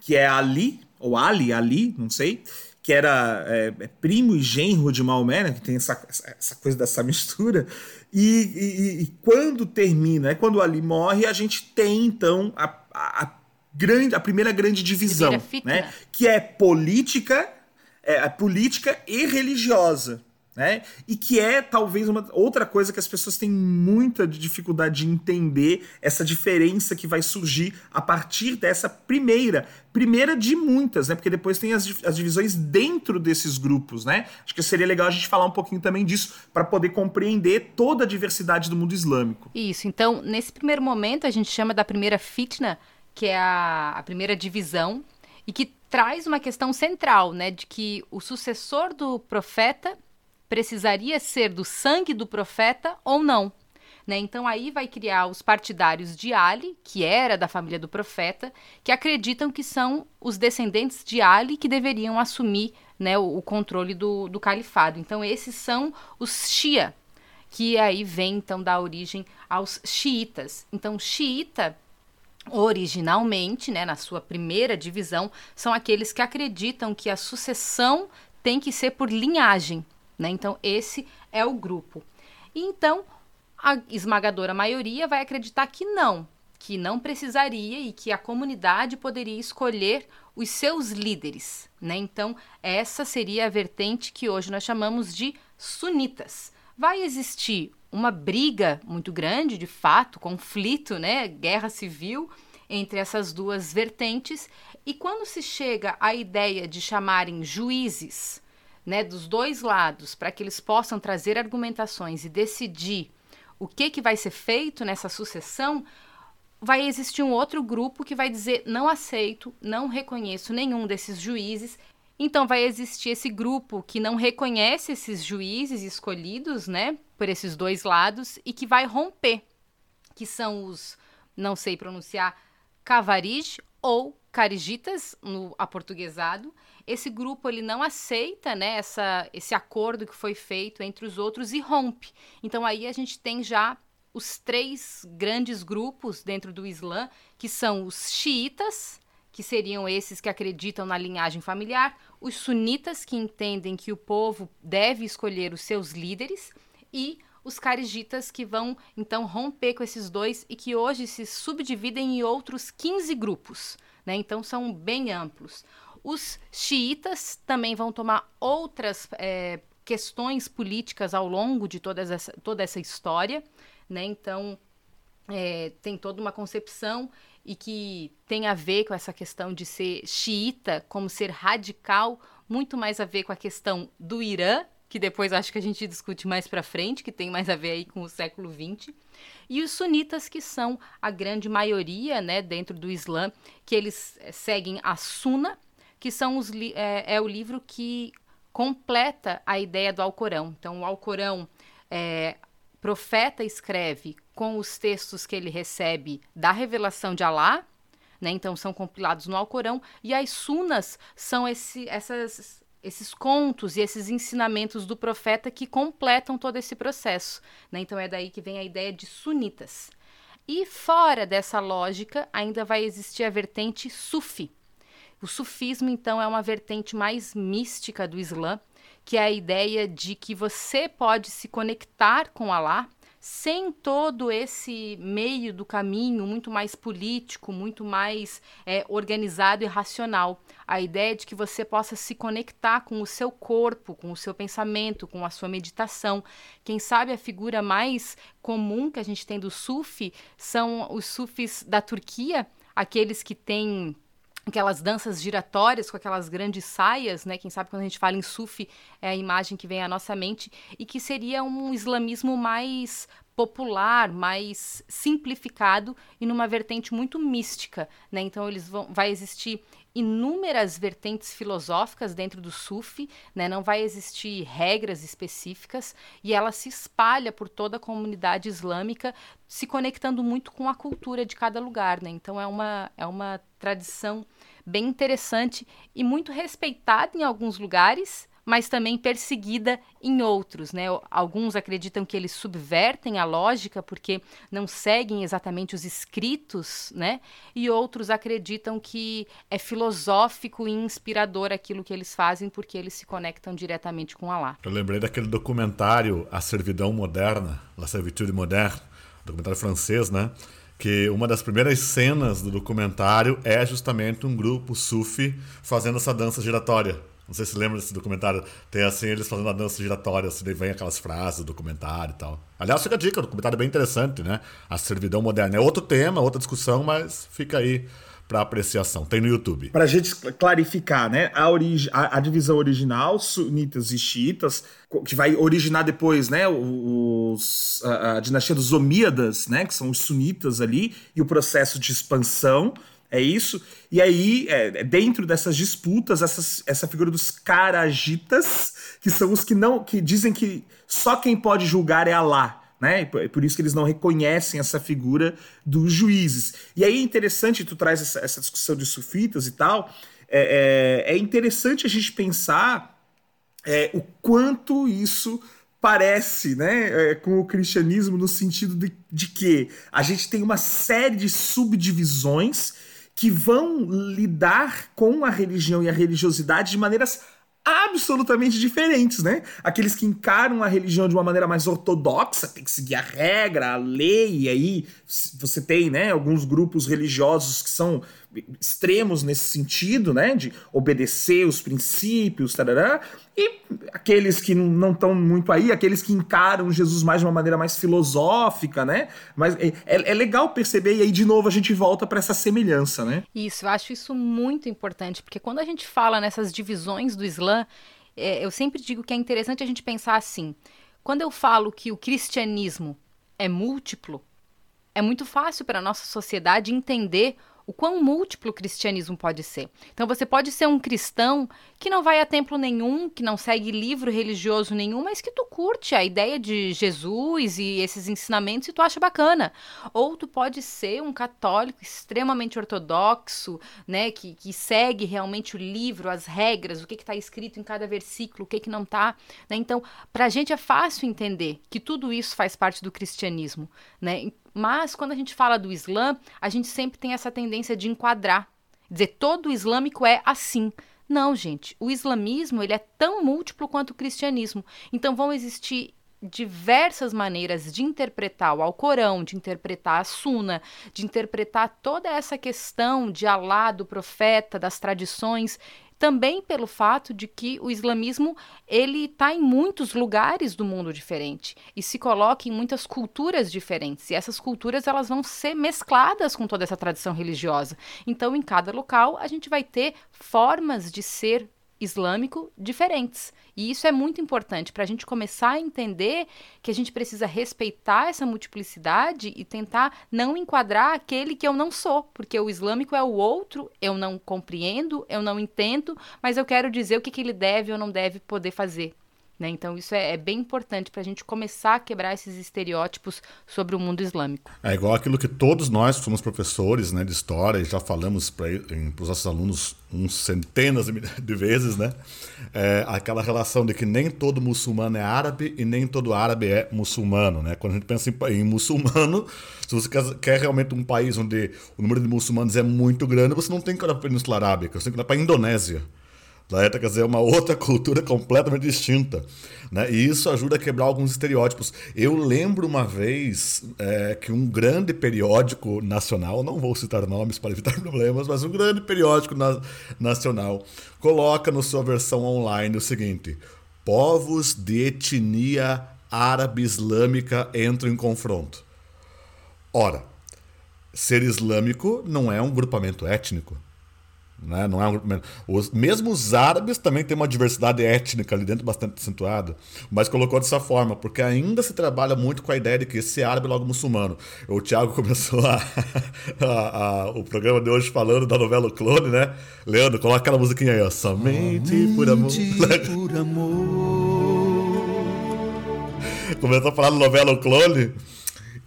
que é Ali ou Ali, Ali, não sei, que era é, é, primo e genro de Maomé, né, que tem essa, essa coisa dessa mistura, e, e, e, quando termina, é quando Ali morre, a gente tem então a, a, a grande, a primeira grande divisão, né, que é política, é, política e religiosa né? E que é talvez uma outra coisa que as pessoas têm muita dificuldade de entender essa diferença que vai surgir a partir dessa primeira, primeira de muitas, né? Porque depois tem as, as divisões dentro desses grupos, né? Acho que seria legal a gente falar um pouquinho também disso para poder compreender toda a diversidade do mundo islâmico. Isso. Então, nesse primeiro momento a gente chama da primeira fitna, que é a, a primeira divisão e que traz uma questão central, né, de que o sucessor do profeta precisaria ser do sangue do profeta ou não. Né? Então aí vai criar os partidários de Ali, que era da família do profeta, que acreditam que são os descendentes de Ali que deveriam assumir né, o, o controle do, do califado. Então esses são os Shia, que aí vem então da origem aos xiitas. Então xiita originalmente, né, na sua primeira divisão, são aqueles que acreditam que a sucessão tem que ser por linhagem, né? Então, esse é o grupo. E então, a esmagadora maioria vai acreditar que não, que não precisaria e que a comunidade poderia escolher os seus líderes. Né? Então, essa seria a vertente que hoje nós chamamos de sunitas. Vai existir uma briga muito grande, de fato, conflito, né? guerra civil entre essas duas vertentes, e quando se chega à ideia de chamarem juízes né, dos dois lados para que eles possam trazer argumentações e decidir o que, que vai ser feito nessa sucessão, vai existir um outro grupo que vai dizer não aceito, não reconheço nenhum desses juízes. Então vai existir esse grupo que não reconhece esses juízes escolhidos, né, por esses dois lados e que vai romper, que são os, não sei pronunciar, Cavarij ou Carigitas no aportuguesado. Esse grupo ele não aceita, né, essa, esse acordo que foi feito entre os outros e rompe. Então aí a gente tem já os três grandes grupos dentro do Islã, que são os xiitas, que seriam esses que acreditam na linhagem familiar, os sunitas, que entendem que o povo deve escolher os seus líderes, e os carigitas, que vão então romper com esses dois e que hoje se subdividem em outros 15 grupos. Né? Então são bem amplos. Os xiitas também vão tomar outras é, questões políticas ao longo de toda essa, toda essa história né? Então, é, tem toda uma concepção e que tem a ver com essa questão de ser xiita, como ser radical, muito mais a ver com a questão do Irã, que depois acho que a gente discute mais para frente, que tem mais a ver aí com o século XX, e os sunitas, que são a grande maioria, né, dentro do Islã, que eles é, seguem a Sunna, que são os é, é o livro que completa a ideia do Alcorão. Então, o Alcorão é, profeta escreve com os textos que ele recebe da revelação de Alá, né? Então são compilados no Alcorão e as sunas são esse, essas, esses contos e esses ensinamentos do profeta que completam todo esse processo, né? Então é daí que vem a ideia de sunitas. E fora dessa lógica, ainda vai existir a vertente sufi. O sufismo, então, é uma vertente mais mística do Islã, que é a ideia de que você pode se conectar com Allah sem todo esse meio do caminho muito mais político, muito mais é, organizado e racional. A ideia de que você possa se conectar com o seu corpo, com o seu pensamento, com a sua meditação. Quem sabe a figura mais comum que a gente tem do Sufi são os Sufis da Turquia, aqueles que têm aquelas danças giratórias com aquelas grandes saias, né? Quem sabe quando a gente fala em sufi é a imagem que vem à nossa mente e que seria um islamismo mais popular, mais simplificado e numa vertente muito mística, né? Então eles vão vai existir inúmeras vertentes filosóficas dentro do Sufi, né? não vai existir regras específicas e ela se espalha por toda a comunidade islâmica, se conectando muito com a cultura de cada lugar. Né? Então é uma, é uma tradição bem interessante e muito respeitada em alguns lugares, mas também perseguida em outros. Né? Alguns acreditam que eles subvertem a lógica porque não seguem exatamente os escritos, né? e outros acreditam que é filosófico e inspirador aquilo que eles fazem porque eles se conectam diretamente com Allah. Eu lembrei daquele documentário A Servidão Moderna, La Servitude Moderne, documentário francês, né? Que uma das primeiras cenas do documentário é justamente um grupo sufi fazendo essa dança giratória. Não sei se lembra desse documentário. Tem assim, eles fazendo a dança giratória, assim, daí vem aquelas frases do documentário e tal. Aliás, fica a dica, o documentário é bem interessante, né? A servidão moderna. É outro tema, outra discussão, mas fica aí para apreciação. Tem no YouTube. Para a gente clarificar, né? A, origi a, a, divisão original, sunitas e xiitas, que vai originar depois, né? Os, a, a dinastia dos Omíadas, né? Que são os sunitas ali, e o processo de expansão é isso. E aí, é, dentro dessas disputas, essas, essa figura dos caragitas, que são os que não. que dizem que só quem pode julgar é Alá. Né? Por isso que eles não reconhecem essa figura dos juízes. E aí é interessante, tu traz essa, essa discussão de sufitas e tal. É, é, é interessante a gente pensar é, o quanto isso parece né, é, com o cristianismo no sentido de, de que a gente tem uma série de subdivisões que vão lidar com a religião e a religiosidade de maneiras absolutamente diferentes, né? Aqueles que encaram a religião de uma maneira mais ortodoxa, tem que seguir a regra, a lei, e aí você tem, né, alguns grupos religiosos que são extremos nesse sentido, né, de obedecer os princípios, tarará, e aqueles que não estão muito aí, aqueles que encaram Jesus mais de uma maneira mais filosófica, né? Mas é, é, é legal perceber e aí de novo a gente volta para essa semelhança, né? Isso, eu acho isso muito importante, porque quando a gente fala nessas divisões do Islã, é, eu sempre digo que é interessante a gente pensar assim. Quando eu falo que o cristianismo é múltiplo, é muito fácil para a nossa sociedade entender o quão múltiplo o cristianismo pode ser. Então você pode ser um cristão que não vai a templo nenhum, que não segue livro religioso nenhum, mas que tu curte a ideia de Jesus e esses ensinamentos e tu acha bacana. Ou tu pode ser um católico extremamente ortodoxo, né, que, que segue realmente o livro, as regras, o que está escrito em cada versículo, o que, que não está. Né? Então, para a gente é fácil entender que tudo isso faz parte do cristianismo. Né? Mas quando a gente fala do Islã, a gente sempre tem essa tendência de enquadrar, dizer todo islâmico é assim. Não, gente, o islamismo ele é tão múltiplo quanto o cristianismo. Então vão existir diversas maneiras de interpretar o Alcorão, de interpretar a Suna, de interpretar toda essa questão de Alá, do profeta, das tradições também pelo fato de que o islamismo ele está em muitos lugares do mundo diferente e se coloca em muitas culturas diferentes. E essas culturas elas vão ser mescladas com toda essa tradição religiosa. Então em cada local a gente vai ter formas de ser islâmico diferentes. E isso é muito importante para a gente começar a entender que a gente precisa respeitar essa multiplicidade e tentar não enquadrar aquele que eu não sou, porque o islâmico é o outro, eu não compreendo, eu não entendo, mas eu quero dizer o que, que ele deve ou não deve poder fazer. Né? Então, isso é, é bem importante para a gente começar a quebrar esses estereótipos sobre o mundo islâmico. É igual aquilo que todos nós que somos professores né, de história e já falamos para os nossos alunos uns centenas *laughs* de vezes, né? É, aquela relação de que nem todo muçulmano é árabe e nem todo árabe é muçulmano, né? Quando a gente pensa em, em muçulmano, se você quer, quer, realmente um país onde o número de muçulmanos é muito grande, você não tem que ir para a Península Arábica, você tem que ir para a Indonésia. Né? Quer dizer, é uma outra *laughs* cultura completamente distinta. Né? E isso ajuda a quebrar alguns estereótipos. Eu lembro uma vez é, que um grande periódico nacional, não vou citar nomes para evitar *laughs* problemas, mas um grande periódico na nacional coloca na sua versão online o seguinte: povos de etnia árabe islâmica entram em confronto. Ora, ser islâmico não é um grupamento étnico. Né? Não é um, os, mesmo os árabes também têm uma diversidade étnica ali dentro bastante acentuada, mas colocou dessa forma, porque ainda se trabalha muito com a ideia de que esse árabe é logo muçulmano. O Thiago *laughs* começou a, a, a, o programa de hoje falando da novela o Clone, né? Leandro, coloca aquela musiquinha aí, ó. Somente por amor. Por amor. começou a falar da novela o Clone.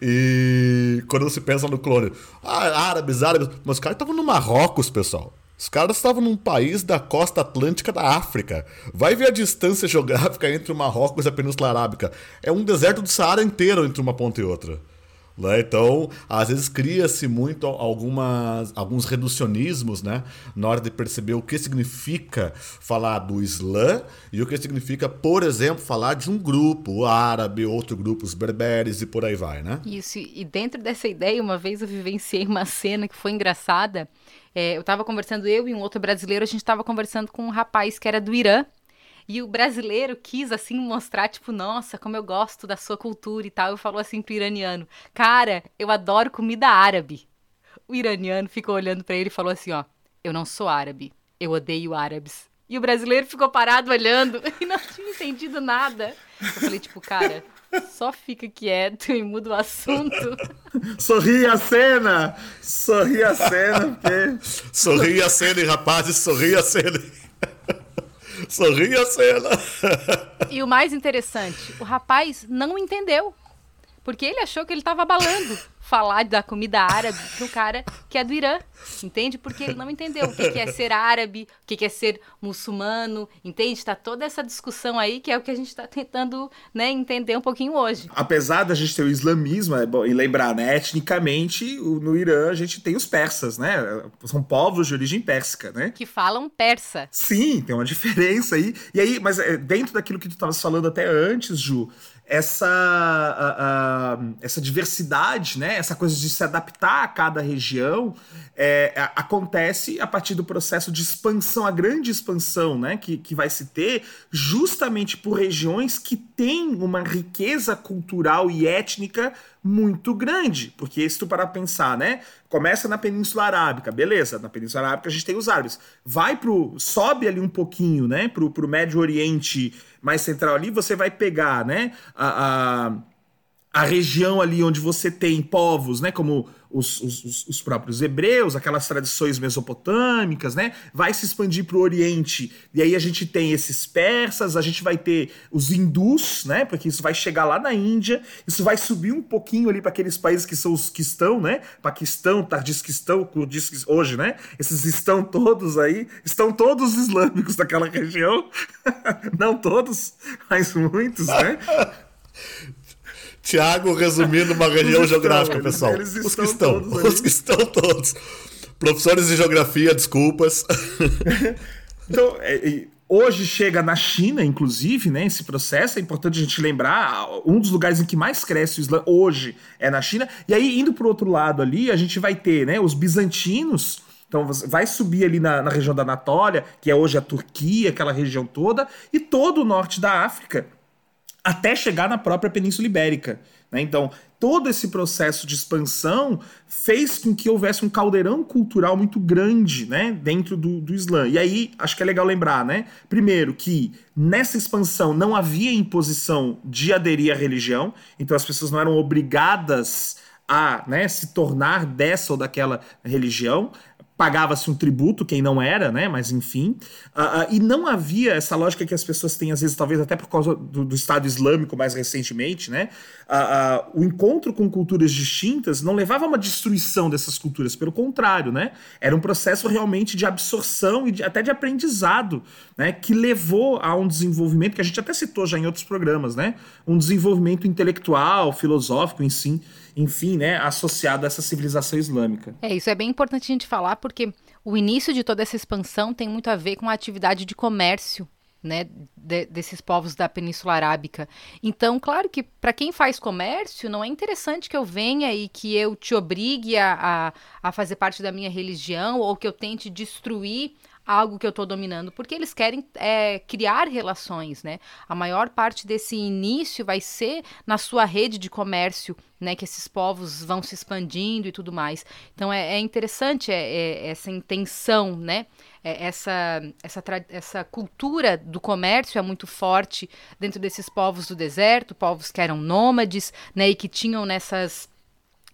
E quando se pensa no clone, ah, árabes, árabes, mas os caras estavam no Marrocos, pessoal. Os caras estavam num país da costa atlântica da África. Vai ver a distância *laughs* geográfica entre o Marrocos e a Península Arábica. É um deserto do Saara inteiro entre uma ponta e outra. Né? Então, às vezes cria-se muito algumas, alguns reducionismos né? na hora de perceber o que significa falar do Islã e o que significa, por exemplo, falar de um grupo, árabe, outro grupo, os berberes e por aí vai. Né? Isso, e dentro dessa ideia, uma vez eu vivenciei uma cena que foi engraçada é, eu estava conversando, eu e um outro brasileiro, a gente estava conversando com um rapaz que era do Irã. E o brasileiro quis, assim, mostrar, tipo, nossa, como eu gosto da sua cultura e tal. Eu falou assim pro iraniano: Cara, eu adoro comida árabe. O iraniano ficou olhando para ele e falou assim: Ó, eu não sou árabe, eu odeio árabes. E o brasileiro ficou parado olhando *laughs* e não tinha entendido nada. Eu falei, tipo, cara, só fica quieto e muda o assunto. *laughs* sorri a cena! Sorri a cena, porque. Sorri a cena, rapazes, sorri a cena. sorri a cena. E o mais interessante, o rapaz não entendeu. Porque ele achou que ele estava abalando falar da comida árabe pro cara que é do Irã, entende? Porque ele não entendeu o que, é ser árabe, o que, é ser muçulmano, entende? Está toda essa discussão aí que é o que a gente está tentando né, entender um pouquinho hoje. Apesar da gente ter o islamismo, é bom, e lembrar, né, etnicamente, no Irã a gente tem os persas, né? São povos de origem pérsica, né? Que falam persa. Sim, tem uma diferença aí. E aí, mas é, dentro daquilo que tu estavas falando até antes, Ju, essa, a, a, essa diversidade, né, essa coisa de se adaptar a cada região, é, acontece a partir do processo de expansão, a grande expansão né, que, que vai se ter, justamente por regiões que têm uma riqueza cultural e étnica muito grande. Porque se tu parar pra pensar, né? Começa na Península Arábica, beleza, na Península Arábica a gente tem os árabes. Vai pro. sobe ali um pouquinho, né? Pro, pro Médio Oriente mais central ali, você vai pegar, né? a, a a região ali onde você tem povos, né, como os, os, os, próprios hebreus, aquelas tradições mesopotâmicas, né, vai se expandir para o Oriente. E aí a gente tem esses persas, a gente vai ter os hindus, né, porque isso vai chegar lá na Índia, isso vai subir um pouquinho ali para aqueles países que são os que estão, né, Paquistão, Tadjikistão, hoje, né, esses estão todos aí, estão todos islâmicos daquela região, *laughs* não todos, mas muitos, né. *laughs* Tiago resumindo uma região geográfica, eles, pessoal. Eles os que estão, os que estão todos. Professores de geografia, desculpas. *laughs* então, é, hoje chega na China, inclusive, né? Esse processo é importante a gente lembrar. Um dos lugares em que mais cresce o Islã hoje é na China. E aí, indo para o outro lado ali, a gente vai ter, né? Os bizantinos. Então vai subir ali na, na, região da Anatólia, que é hoje a Turquia, aquela região toda, e todo o norte da África, até chegar na própria Península Ibérica. Né? Então, todo esse processo de expansão fez com que houvesse um caldeirão cultural muito grande né? dentro do, do Islã. E aí, acho que é legal lembrar, né? Primeiro, que nessa expansão não havia imposição de aderir à religião, então as pessoas não eram obrigadas a né, se tornar dessa ou daquela religião pagava-se um tributo, quem não era, né? Mas enfim. Uh, uh, e não havia essa lógica que as pessoas têm, às vezes, talvez até por causa do, do Estado Islâmico mais recentemente, né? Uh, o encontro com culturas distintas não levava a uma destruição dessas culturas, pelo contrário, né? Era um processo realmente de absorção e de, até de aprendizado, né? Que levou a um desenvolvimento que a gente até citou já em outros programas, né? Um desenvolvimento intelectual, filosófico, em si enfim, né, associado a essa civilização islâmica. É, isso é bem importante a gente falar porque o início de toda essa expansão tem muito a ver com a atividade de comércio né, de, desses povos da Península Arábica. Então, claro que para quem faz comércio, não é interessante que eu venha e que eu te obrigue a, a, a fazer parte da minha religião ou que eu tente destruir algo que eu estou dominando, porque eles querem é, criar relações, né? A maior parte desse início vai ser na sua rede de comércio, né? Que esses povos vão se expandindo e tudo mais. Então é, é interessante é, é essa intenção, né? É, essa, essa, essa cultura do comércio é muito forte dentro desses povos do deserto, povos que eram nômades, né? E que tinham nessas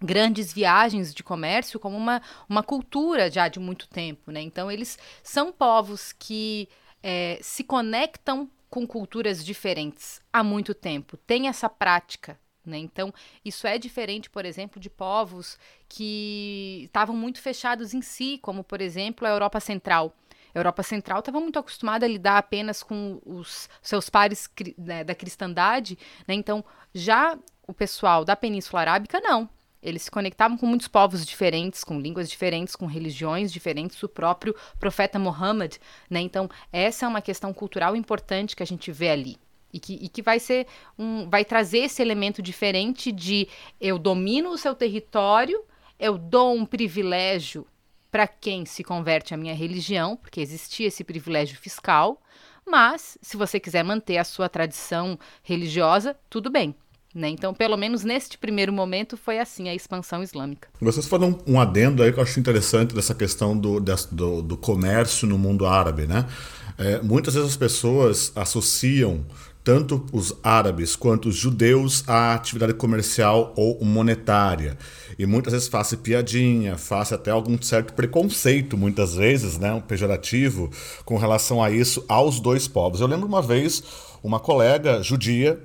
grandes viagens de comércio como uma, uma cultura já de muito tempo, né? Então eles são povos que é, se conectam com culturas diferentes há muito tempo, tem essa prática. Né? Então, isso é diferente, por exemplo, de povos que estavam muito fechados em si, como, por exemplo, a Europa Central. A Europa Central estava muito acostumada a lidar apenas com os seus pares né, da cristandade, né? então já o pessoal da Península Arábica não. Eles se conectavam com muitos povos diferentes, com línguas diferentes, com religiões diferentes, o próprio profeta Muhammad, né? Então, essa é uma questão cultural importante que a gente vê ali. E que, e que vai ser um. vai trazer esse elemento diferente de eu domino o seu território, eu dou um privilégio para quem se converte à minha religião, porque existia esse privilégio fiscal, mas se você quiser manter a sua tradição religiosa, tudo bem. Né? Então, pelo menos neste primeiro momento, foi assim a expansão islâmica. Vocês um, um adendo aí que eu acho interessante dessa questão do, do, do comércio no mundo árabe. Né? É, muitas vezes as pessoas associam tanto os árabes quanto os judeus à atividade comercial ou monetária. E muitas vezes faz piadinha, faz até algum certo preconceito, muitas vezes, né, um pejorativo, com relação a isso aos dois povos. Eu lembro uma vez uma colega judia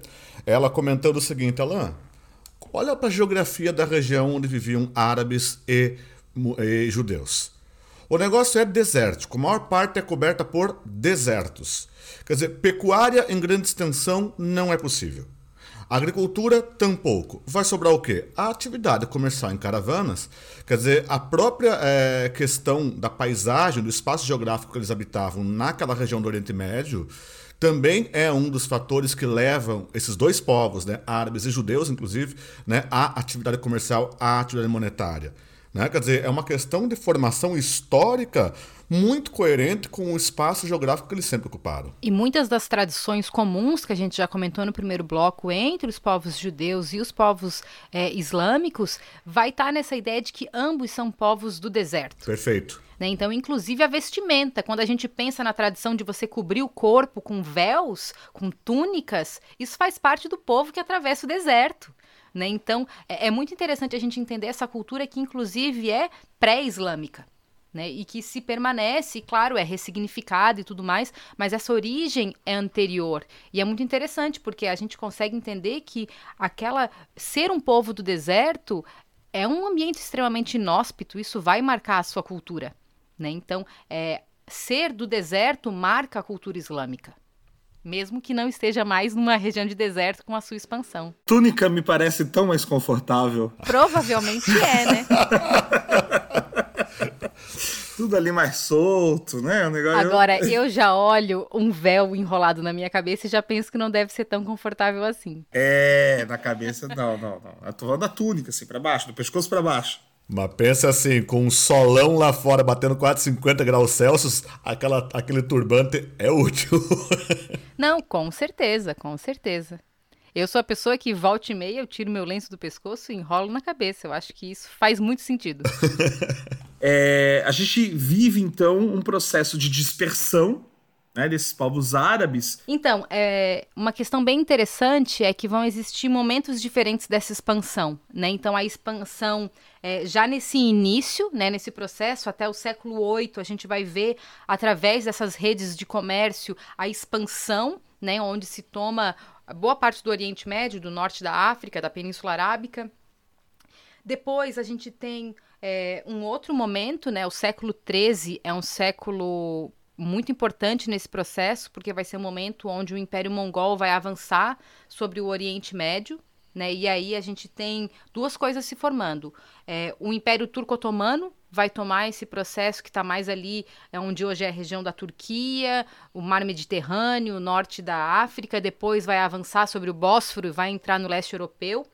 ela comentando o seguinte, Alain, Olha para a geografia da região onde viviam árabes e, e judeus. O negócio é desértico, a maior parte é coberta por desertos. Quer dizer, pecuária em grande extensão não é possível. Agricultura, tampouco. Vai sobrar o quê? A atividade comercial em caravanas. Quer dizer, a própria é, questão da paisagem, do espaço geográfico que eles habitavam naquela região do Oriente Médio, também é um dos fatores que levam esses dois povos, né, árabes e judeus, inclusive, né, à atividade comercial, à atividade monetária. Né? Quer dizer, é uma questão de formação histórica muito coerente com o espaço geográfico que eles sempre ocuparam. E muitas das tradições comuns que a gente já comentou no primeiro bloco entre os povos judeus e os povos é, islâmicos vai estar tá nessa ideia de que ambos são povos do deserto. Perfeito. Né? Então, inclusive a vestimenta, quando a gente pensa na tradição de você cobrir o corpo com véus, com túnicas, isso faz parte do povo que atravessa o deserto. Né? Então, é, é muito interessante a gente entender essa cultura que, inclusive, é pré-islâmica. Né, e que se permanece, claro, é ressignificado e tudo mais, mas essa origem é anterior. E é muito interessante porque a gente consegue entender que aquela ser um povo do deserto é um ambiente extremamente inóspito, isso vai marcar a sua cultura. Né? Então, é, ser do deserto marca a cultura islâmica mesmo que não esteja mais numa região de deserto com a sua expansão. Túnica me parece tão mais confortável. Provavelmente é, né? *laughs* Tudo ali mais solto, né? O negócio... Agora, eu já olho um véu enrolado na minha cabeça e já penso que não deve ser tão confortável assim. É, na cabeça, não, não, não. Eu tô falando da túnica, assim, pra baixo, do pescoço para baixo. Mas pensa assim, com um solão lá fora batendo 450 graus Celsius, aquela, aquele turbante é útil. *laughs* Não, com certeza, com certeza. Eu sou a pessoa que volta e meia, eu tiro meu lenço do pescoço e enrolo na cabeça. Eu acho que isso faz muito sentido. *laughs* é, a gente vive, então, um processo de dispersão né, desses povos árabes. Então, é, uma questão bem interessante é que vão existir momentos diferentes dessa expansão. Né? Então, a expansão, é, já nesse início, né, nesse processo, até o século VIII, a gente vai ver, através dessas redes de comércio, a expansão, né, onde se toma boa parte do Oriente Médio, do norte da África, da Península Arábica. Depois, a gente tem é, um outro momento, né, o século XIII é um século muito importante nesse processo, porque vai ser o um momento onde o Império Mongol vai avançar sobre o Oriente Médio, né? E aí a gente tem duas coisas se formando. É, o Império Turco-Otomano vai tomar esse processo que está mais ali, é onde hoje é a região da Turquia, o Mar Mediterrâneo, o norte da África, depois vai avançar sobre o Bósforo e vai entrar no leste europeu.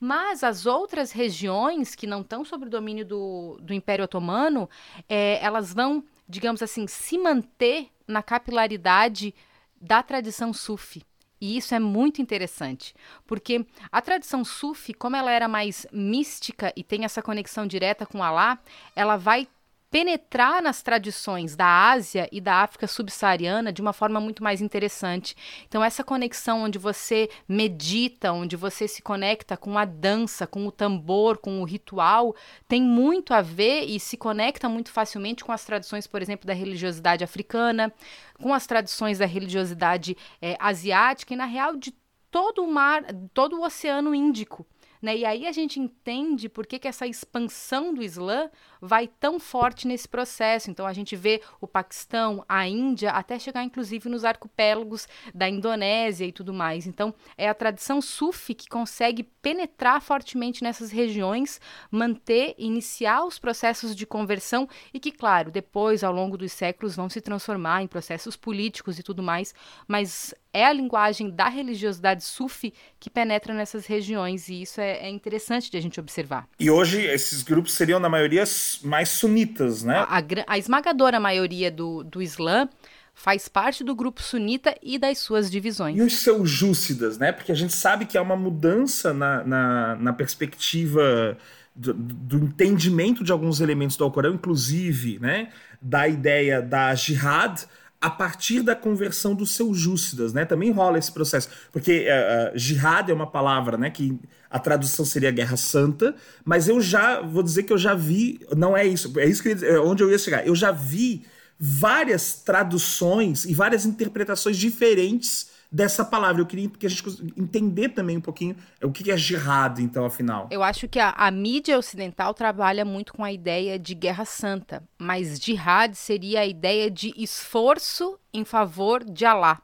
Mas as outras regiões que não estão sob o domínio do, do Império Otomano, é, elas vão digamos assim, se manter na capilaridade da tradição sufi. E isso é muito interessante, porque a tradição sufi, como ela era mais mística e tem essa conexão direta com Alá, ela vai penetrar nas tradições da Ásia e da África subsaariana de uma forma muito mais interessante. Então, essa conexão onde você medita, onde você se conecta com a dança, com o tambor, com o ritual, tem muito a ver e se conecta muito facilmente com as tradições, por exemplo, da religiosidade africana, com as tradições da religiosidade é, asiática e, na real, de todo o mar, todo o Oceano Índico. Né? E aí a gente entende por que, que essa expansão do Islã vai tão forte nesse processo. Então a gente vê o Paquistão, a Índia, até chegar inclusive nos arquipélagos da Indonésia e tudo mais. Então é a tradição sufi que consegue penetrar fortemente nessas regiões, manter, iniciar os processos de conversão e que, claro, depois, ao longo dos séculos, vão se transformar em processos políticos e tudo mais, mas é a linguagem da religiosidade sufi que penetra nessas regiões e isso é, é interessante de a gente observar. E hoje esses grupos seriam, na maioria, mais sunitas, né? A, a, a esmagadora maioria do, do Islã faz parte do grupo sunita e das suas divisões. E os seljúcidas, né? Porque a gente sabe que há uma mudança na, na, na perspectiva do, do, entendimento de alguns elementos do Alcorão, inclusive, né? Da ideia da jihad a partir da conversão dos seljúcidas, né? Também rola esse processo, porque uh, uh, jihad é uma palavra, né? Que a tradução seria Guerra Santa, mas eu já vou dizer que eu já vi, não é isso, é isso que é onde eu ia chegar. Eu já vi várias traduções e várias interpretações diferentes dessa palavra. Eu queria que a gente entender também um pouquinho o que é jihad, então, afinal. Eu acho que a, a mídia ocidental trabalha muito com a ideia de guerra santa, mas jihad seria a ideia de esforço em favor de Allah.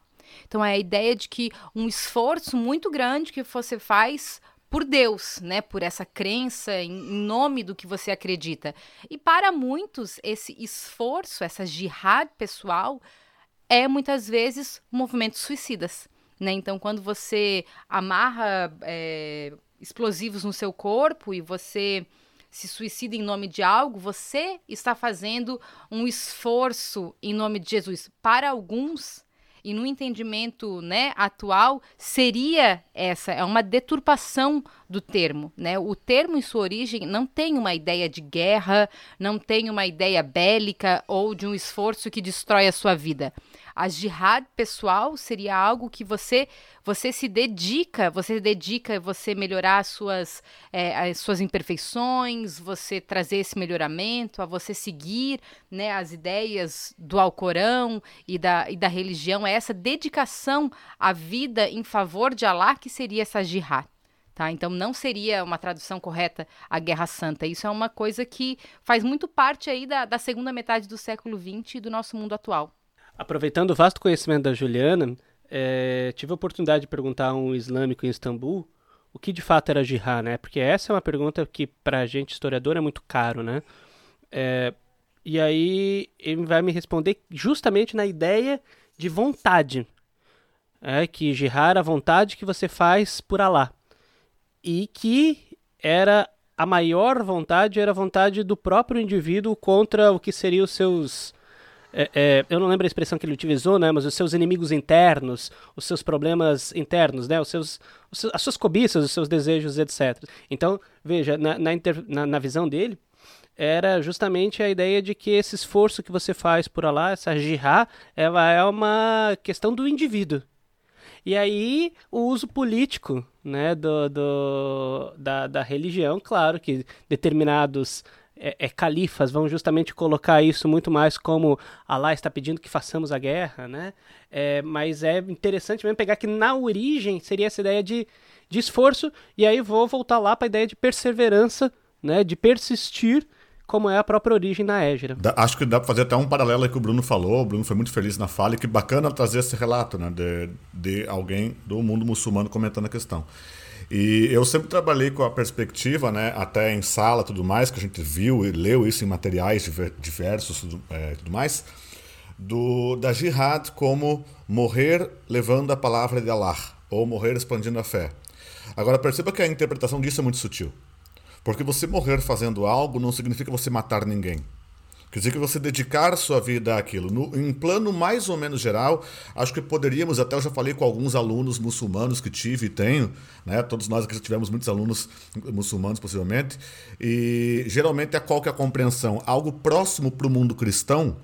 Então é a ideia de que um esforço muito grande que você faz por Deus, né? Por essa crença em nome do que você acredita. E para muitos, esse esforço, essa jihad pessoal, é muitas vezes movimentos suicidas. Né? Então, quando você amarra é, explosivos no seu corpo e você se suicida em nome de algo, você está fazendo um esforço em nome de Jesus. Para alguns, e no entendimento né, atual seria essa, é uma deturpação do termo. Né? O termo, em sua origem, não tem uma ideia de guerra, não tem uma ideia bélica ou de um esforço que destrói a sua vida. A jihad pessoal seria algo que você você se dedica, você se dedica a você melhorar as suas, é, as suas imperfeições, você trazer esse melhoramento, a você seguir né, as ideias do Alcorão e da, e da religião, é essa dedicação à vida em favor de Allah que seria essa jihad. Tá? Então não seria uma tradução correta a Guerra Santa. Isso é uma coisa que faz muito parte aí da, da segunda metade do século XX e do nosso mundo atual. Aproveitando o vasto conhecimento da Juliana, é, tive a oportunidade de perguntar a um islâmico em Istambul o que de fato era jihad, né? Porque essa é uma pergunta que para a gente historiador é muito caro, né? É, e aí ele vai me responder justamente na ideia de vontade. É que jihad era a vontade que você faz por Allah. E que era a maior vontade era a vontade do próprio indivíduo contra o que seriam os seus é, é, eu não lembro a expressão que ele utilizou, né, mas os seus inimigos internos, os seus problemas internos, né, os seus, os seus as suas cobiças, os seus desejos, etc. Então, veja, na, na, inter, na, na, visão dele, era justamente a ideia de que esse esforço que você faz por Allah, essa jihad, ela é uma questão do indivíduo. E aí, o uso político né, do, do da, da religião, claro que determinados é, é, califas vão justamente colocar isso muito mais como Allah está pedindo que façamos a guerra, né? É, mas é interessante mesmo pegar que na origem seria essa ideia de, de esforço, e aí vou voltar lá para a ideia de perseverança, né? De persistir, como é a própria origem na Égira. Acho que dá para fazer até um paralelo aí que o Bruno falou. O Bruno foi muito feliz na fala e que bacana trazer esse relato, né? De, de alguém do mundo muçulmano comentando a questão. E eu sempre trabalhei com a perspectiva, né, até em sala tudo mais, que a gente viu e leu isso em materiais diversos tudo, é, tudo mais, do, da jihad como morrer levando a palavra de Allah, ou morrer expandindo a fé. Agora perceba que a interpretação disso é muito sutil. Porque você morrer fazendo algo não significa você matar ninguém. Quer dizer que você dedicar sua vida àquilo. No, em plano mais ou menos geral, acho que poderíamos, até eu já falei com alguns alunos muçulmanos que tive e tenho, né? todos nós aqui já tivemos muitos alunos muçulmanos possivelmente, e geralmente é qual que é a compreensão? Algo próximo para o mundo cristão,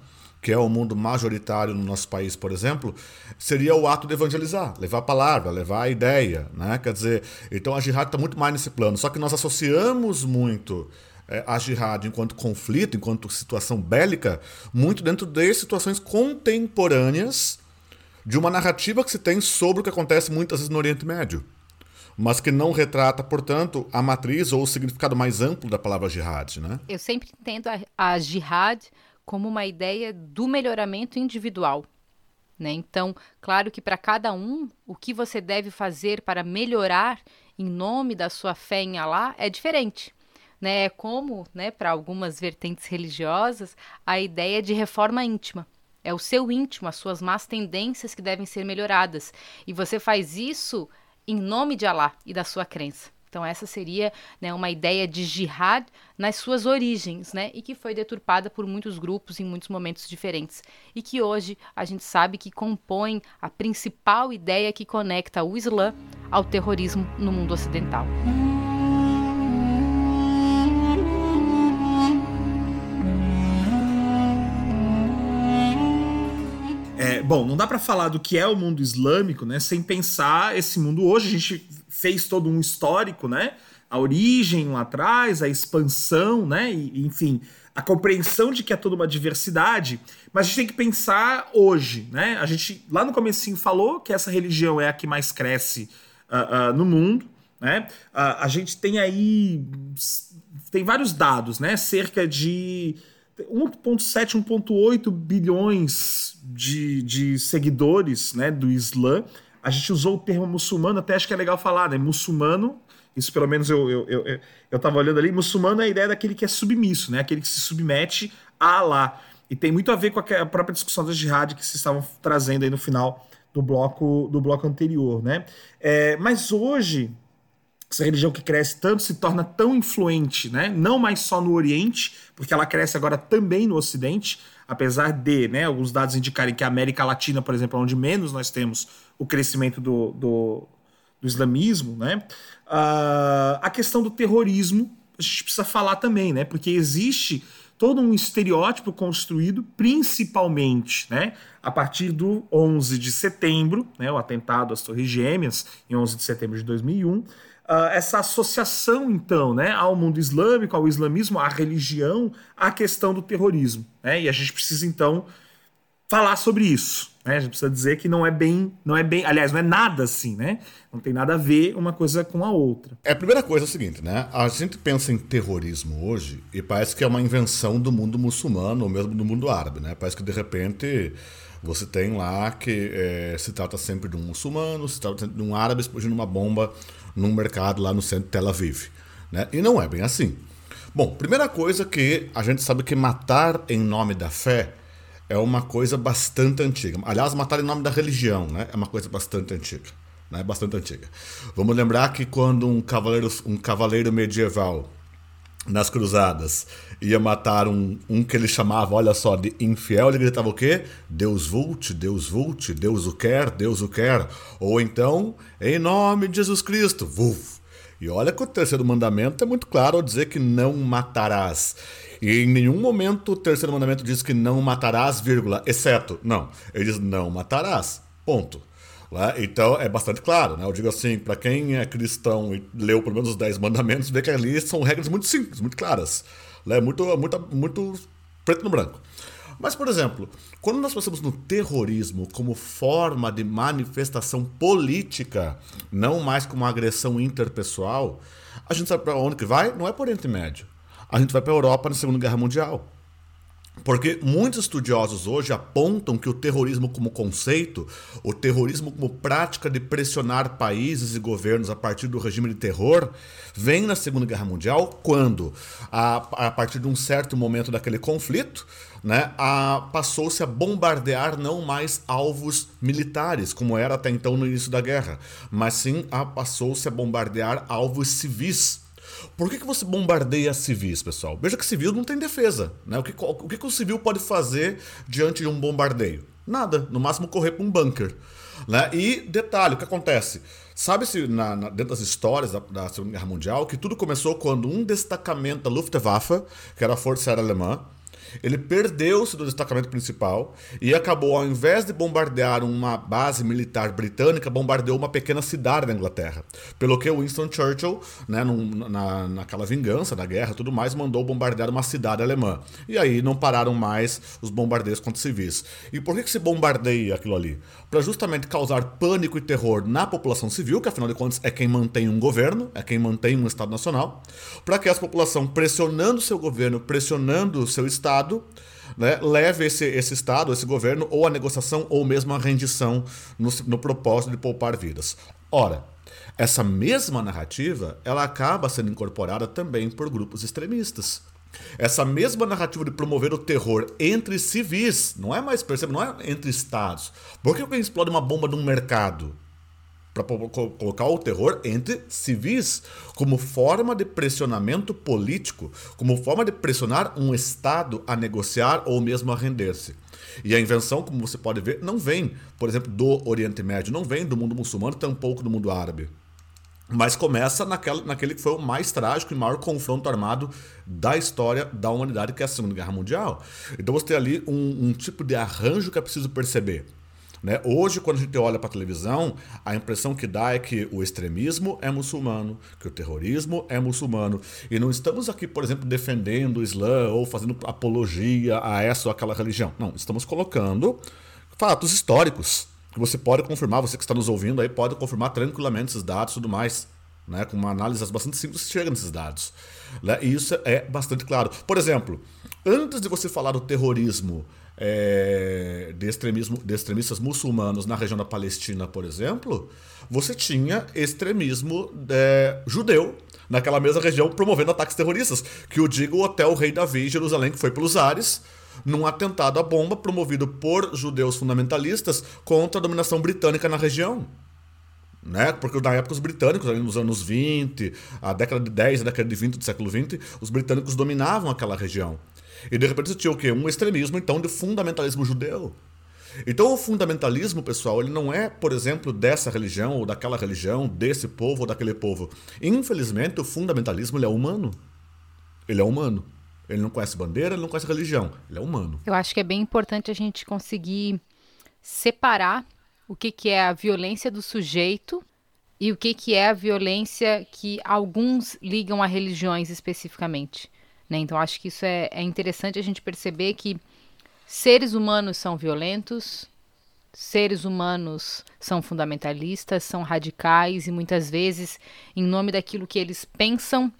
que é o mundo majoritário no nosso país, por exemplo, seria o ato de evangelizar, levar a palavra, levar a ideia, né? Quer dizer, então a jihad está muito mais nesse plano. Só que nós associamos muito é, jihad enquanto conflito, enquanto situação bélica, muito dentro de situações contemporâneas de uma narrativa que se tem sobre o que acontece muitas vezes no Oriente Médio, mas que não retrata, portanto, a matriz ou o significado mais amplo da palavra jihad. Né? Eu sempre entendo a, a jihad como uma ideia do melhoramento individual. Né? Então, claro que para cada um, o que você deve fazer para melhorar em nome da sua fé em Allah é diferente né, é como, né, para algumas vertentes religiosas, a ideia de reforma íntima. É o seu íntimo, as suas más tendências que devem ser melhoradas. E você faz isso em nome de Allah e da sua crença. Então essa seria né, uma ideia de jihad nas suas origens, né, e que foi deturpada por muitos grupos em muitos momentos diferentes, e que hoje a gente sabe que compõe a principal ideia que conecta o Islã ao terrorismo no mundo ocidental. Bom, não dá para falar do que é o mundo islâmico, né, sem pensar esse mundo hoje. A gente fez todo um histórico, né? A origem lá atrás, a expansão, né? E, enfim, a compreensão de que é toda uma diversidade, mas a gente tem que pensar hoje, né? A gente lá no comecinho falou que essa religião é a que mais cresce uh, uh, no mundo, né? Uh, a gente tem aí tem vários dados, né? Cerca de 1,7, 1,8 bilhões de, de seguidores né, do Islã. A gente usou o termo muçulmano, até acho que é legal falar, né? Muçulmano, isso pelo menos eu, eu, eu, eu tava olhando ali, muçulmano é a ideia daquele que é submisso, né? Aquele que se submete a Allah. E tem muito a ver com a própria discussão da jihad que vocês estavam trazendo aí no final do bloco, do bloco anterior, né? É, mas hoje, essa religião que cresce tanto se torna tão influente, né? Não mais só no Oriente, porque ela cresce agora também no Ocidente, apesar de, né, alguns dados indicarem que a América Latina, por exemplo, é onde menos nós temos o crescimento do, do, do islamismo, né? Uh, a questão do terrorismo, a gente precisa falar também, né? Porque existe todo um estereótipo construído, principalmente, né? A partir do 11 de setembro, né? O atentado às Torres Gêmeas, em 11 de setembro de 2001, Uh, essa associação, então, né, ao mundo islâmico, ao islamismo, à religião, à questão do terrorismo. Né? E a gente precisa, então, falar sobre isso. Né? A gente precisa dizer que não é bem, não é bem, aliás, não é nada assim, né? Não tem nada a ver uma coisa com a outra. É, a primeira coisa é o seguinte, né? A gente pensa em terrorismo hoje e parece que é uma invenção do mundo muçulmano ou mesmo do mundo árabe, né? Parece que de repente você tem lá que é, se trata sempre de um muçulmano, se trata de um árabe explodindo uma bomba num mercado lá no centro de Tel Aviv. Né? E não é bem assim. Bom, primeira coisa que a gente sabe que matar em nome da fé é uma coisa bastante antiga. Aliás, matar em nome da religião né? é uma coisa bastante antiga. Né? Bastante antiga. Vamos lembrar que quando um cavaleiro, um cavaleiro medieval nas cruzadas ia matar um, um que ele chamava, olha só, de infiel, ele gritava o quê? Deus vult, Deus vult, Deus o quer, Deus o quer. Ou então, em nome de Jesus Cristo, vuf. E olha que o terceiro mandamento é muito claro ao dizer que não matarás. E em nenhum momento o terceiro mandamento diz que não matarás, vírgula, exceto. Não, ele diz não matarás. Ponto. Né? Então é bastante claro. Né? Eu digo assim, para quem é cristão e leu pelo menos os 10 mandamentos, vê que ali são regras muito simples, muito claras. Né? Muito, muito, muito preto no branco. Mas, por exemplo, quando nós pensamos no terrorismo como forma de manifestação política, não mais como uma agressão interpessoal, a gente sabe para onde que vai? Não é para o Oriente Médio. A gente vai para a Europa na Segunda Guerra Mundial. Porque muitos estudiosos hoje apontam que o terrorismo como conceito, o terrorismo como prática de pressionar países e governos a partir do regime de terror, vem na Segunda Guerra Mundial, quando, a, a partir de um certo momento daquele conflito, né, passou-se a bombardear não mais alvos militares, como era até então no início da guerra, mas sim passou-se a bombardear alvos civis por que, que você bombardeia civis, pessoal? Veja que civil não tem defesa. Né? O, que, o que, que civil pode fazer diante de um bombardeio? Nada. No máximo correr para um bunker. Né? E detalhe, o que acontece? Sabe-se dentro das histórias da, da, Segunda Guerra Mundial que tudo começou quando um destacamento da Luftwaffe, que era a Força Aérea Alemã, ele perdeu-se do destacamento principal e acabou, ao invés de bombardear uma base militar britânica, bombardeou uma pequena cidade da Inglaterra. Pelo que Winston Churchill, né, num, na, naquela vingança da guerra tudo mais, mandou bombardear uma cidade alemã. E aí não pararam mais os bombardeios contra civis. E por que, que se bombardeia aquilo ali? Para justamente causar pânico e terror na população civil, que afinal de contas é quem mantém um governo, é quem mantém um Estado Nacional, para que a população pressionando seu governo, pressionando seu Estado, Estado né, leve esse, esse Estado, esse governo, ou a negociação ou mesmo a rendição no, no propósito de poupar vidas. Ora, essa mesma narrativa ela acaba sendo incorporada também por grupos extremistas. Essa mesma narrativa de promover o terror entre civis, não é mais, percebe, não é entre estados. Por que alguém explode uma bomba num mercado? Para colocar o terror entre civis como forma de pressionamento político, como forma de pressionar um Estado a negociar ou mesmo a render-se. E a invenção, como você pode ver, não vem, por exemplo, do Oriente Médio, não vem do mundo muçulmano, tampouco do mundo árabe. Mas começa naquela, naquele que foi o mais trágico e maior confronto armado da história da humanidade, que é a Segunda Guerra Mundial. Então você tem ali um, um tipo de arranjo que é preciso perceber. Né? Hoje, quando a gente olha para a televisão, a impressão que dá é que o extremismo é muçulmano, que o terrorismo é muçulmano. E não estamos aqui, por exemplo, defendendo o Islã ou fazendo apologia a essa ou aquela religião. Não, estamos colocando fatos históricos que você pode confirmar, você que está nos ouvindo aí pode confirmar tranquilamente esses dados e tudo mais. Né? Com uma análise bastante simples, você chega nesses dados. Né? E isso é bastante claro. Por exemplo, antes de você falar do terrorismo é, de, extremismo, de extremistas muçulmanos na região da Palestina, por exemplo, você tinha extremismo é, judeu naquela mesma região promovendo ataques terroristas. Que eu digo o Hotel Rei Davi, Jerusalém, que foi pelos ares, num atentado à bomba promovido por judeus fundamentalistas contra a dominação britânica na região. Né? Porque na época os britânicos, ali nos anos 20, a década de 10, a década de 20 do século 20, os britânicos dominavam aquela região. E de repente você tinha o quê? Um extremismo, então, de fundamentalismo judeu. Então o fundamentalismo, pessoal, ele não é, por exemplo, dessa religião ou daquela religião, desse povo ou daquele povo. Infelizmente, o fundamentalismo ele é humano. Ele é humano. Ele não conhece bandeira, ele não conhece religião. Ele é humano. Eu acho que é bem importante a gente conseguir separar o que, que é a violência do sujeito e o que, que é a violência que alguns ligam a religiões especificamente. Né? Então, acho que isso é, é interessante a gente perceber que seres humanos são violentos, seres humanos são fundamentalistas, são radicais e muitas vezes, em nome daquilo que eles pensam,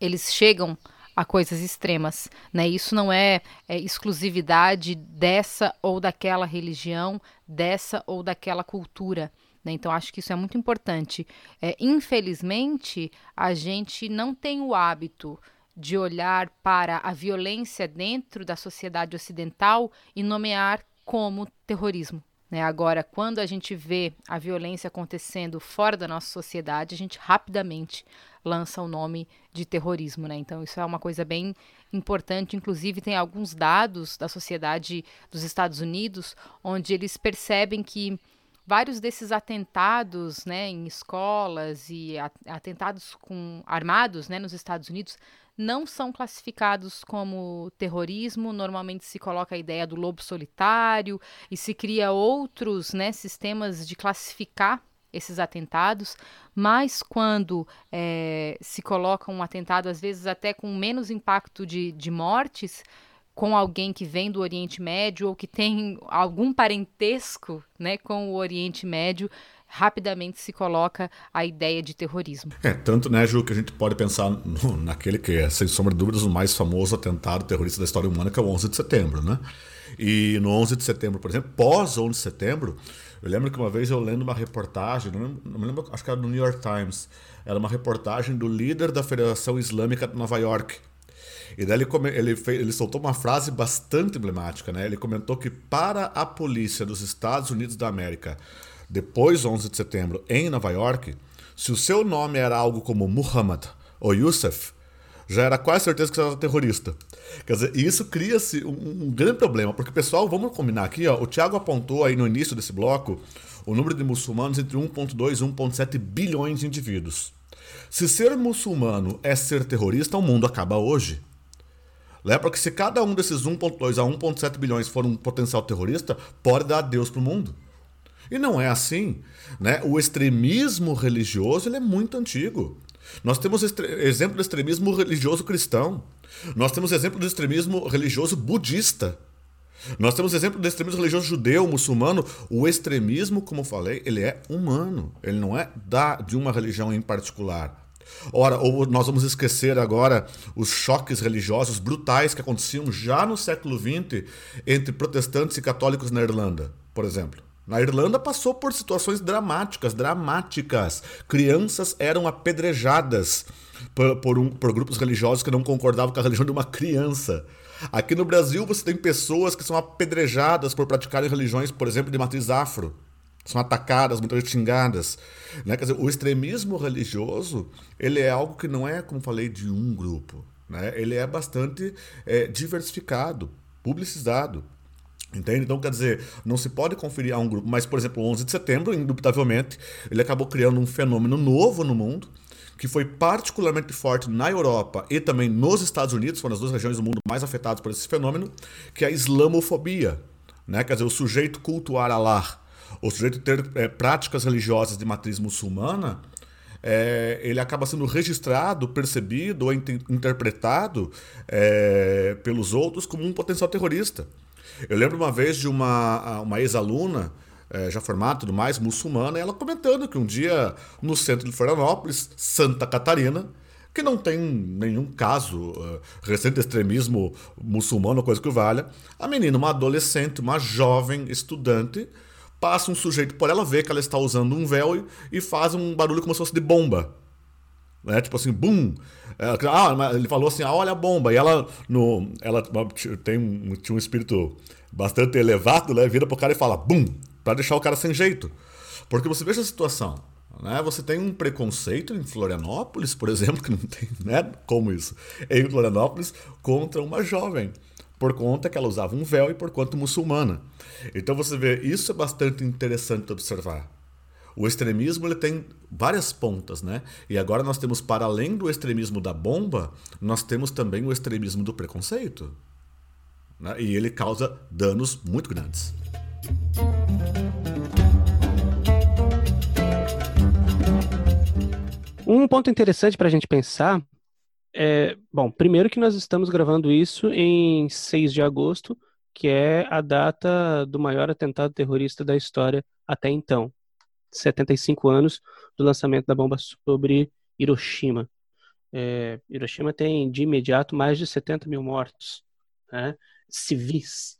eles chegam a coisas extremas. Né? Isso não é, é exclusividade dessa ou daquela religião, dessa ou daquela cultura. Né? Então, acho que isso é muito importante. É, infelizmente, a gente não tem o hábito de olhar para a violência dentro da sociedade ocidental e nomear como terrorismo. Né? Agora, quando a gente vê a violência acontecendo fora da nossa sociedade, a gente rapidamente lança o nome de terrorismo. Né? Então, isso é uma coisa bem importante. Inclusive, tem alguns dados da sociedade dos Estados Unidos onde eles percebem que vários desses atentados né, em escolas e atentados com armados né, nos Estados Unidos não são classificados como terrorismo. Normalmente se coloca a ideia do lobo solitário e se cria outros né, sistemas de classificar esses atentados, mas quando é, se coloca um atentado, às vezes até com menos impacto de, de mortes, com alguém que vem do Oriente Médio ou que tem algum parentesco né, com o Oriente Médio, rapidamente se coloca a ideia de terrorismo. É, tanto, né, Ju, que a gente pode pensar no, naquele que é, sem sombra de dúvidas, o mais famoso atentado terrorista da história humana, que é o 11 de setembro, né? E no 11 de setembro, por exemplo, pós 11 de setembro, eu lembro que uma vez eu lendo uma reportagem, não, lembro, não lembro, acho que era no New York Times, era uma reportagem do líder da Federação Islâmica de Nova York. E daí ele, ele, fez, ele soltou uma frase bastante emblemática, né? Ele comentou que para a polícia dos Estados Unidos da América depois 11 de setembro em Nova York, se o seu nome era algo como Muhammad ou Youssef, já era quase certeza que você era terrorista. Quer dizer, isso cria-se um, um, grande problema, porque, pessoal, vamos combinar aqui, ó, o Tiago apontou aí no início desse bloco o número de muçulmanos entre 1,2 e 1,7 bilhões de indivíduos. Se ser muçulmano é ser terrorista, o mundo acaba hoje. Lembra Porque se cada um desses 1,2 a 1,7 bilhões for um potencial terrorista, pode dar Deus para o mundo. E não é assim. Né? O extremismo religioso ele é muito antigo. Nós temos exemplo do extremismo religioso cristão. Nós temos exemplo do extremismo religioso budista. Nós temos exemplo do extremismo religioso judeu, muçulmano. O extremismo, como falei, ele é humano. Ele não é da, de uma religião em particular. Ora, ou nós vamos esquecer agora os choques religiosos brutais que aconteciam já no século XX entre protestantes e católicos na Irlanda, por exemplo. Na Irlanda passou por situações dramáticas, dramáticas. Crianças eram apedrejadas por, por, um, por, grupos religiosos que não concordavam com a religião de uma criança. Aqui no Brasil você tem pessoas que são apedrejadas por praticarem religiões, por exemplo, de matriz afro. São atacadas, muitas vezes xingadas. Né? Quer dizer, o extremismo religioso ele é algo que não é, como falei, de um grupo. Né? Ele é bastante é, diversificado, publicizado. Entende? Então, quer dizer, não se pode conferir a um grupo. Mas, por exemplo, o 11 de setembro, indubitavelmente, ele acabou criando um fenômeno novo no mundo, que foi particularmente forte na Europa e também nos Estados Unidos, foram as duas regiões do mundo mais afetadas por esse fenômeno, que é a islamofobia. Né? Quer dizer, o sujeito cultuar Allah o sujeito ter é, práticas religiosas de matriz muçulmana, é, ele acaba sendo registrado, percebido ou interpretado é, pelos outros como um potencial terrorista. Eu lembro uma vez de uma, uma ex-aluna, é, já formada tudo mais, muçulmana, ela comentando que um dia no centro de Florianópolis, Santa Catarina, que não tem nenhum caso uh, recente extremismo muçulmano, coisa que valha, a menina, uma adolescente, uma jovem estudante, passa um sujeito por ela, vê que ela está usando um véu e, e faz um barulho como se fosse de bomba. Né? Tipo assim, bum! É, ah, ele falou assim, ah, olha a bomba. E ela, no, ela tem um, tinha um espírito bastante elevado, né? Vira pro cara e fala, bum! Pra deixar o cara sem jeito. Porque você veja a situação. Né? Você tem um preconceito em Florianópolis, por exemplo, que não tem né? como isso, em Florianópolis, contra uma jovem por conta que ela usava um véu e por conta muçulmana. Então você vê, isso é bastante interessante observar. O extremismo ele tem várias pontas, né? E agora nós temos, para além do extremismo da bomba, nós temos também o extremismo do preconceito. Né? E ele causa danos muito grandes. Um ponto interessante para a gente pensar é, bom, primeiro que nós estamos gravando isso em 6 de agosto, que é a data do maior atentado terrorista da história até então. 75 anos do lançamento da bomba sobre Hiroshima. É, Hiroshima tem de imediato mais de 70 mil mortos né, civis.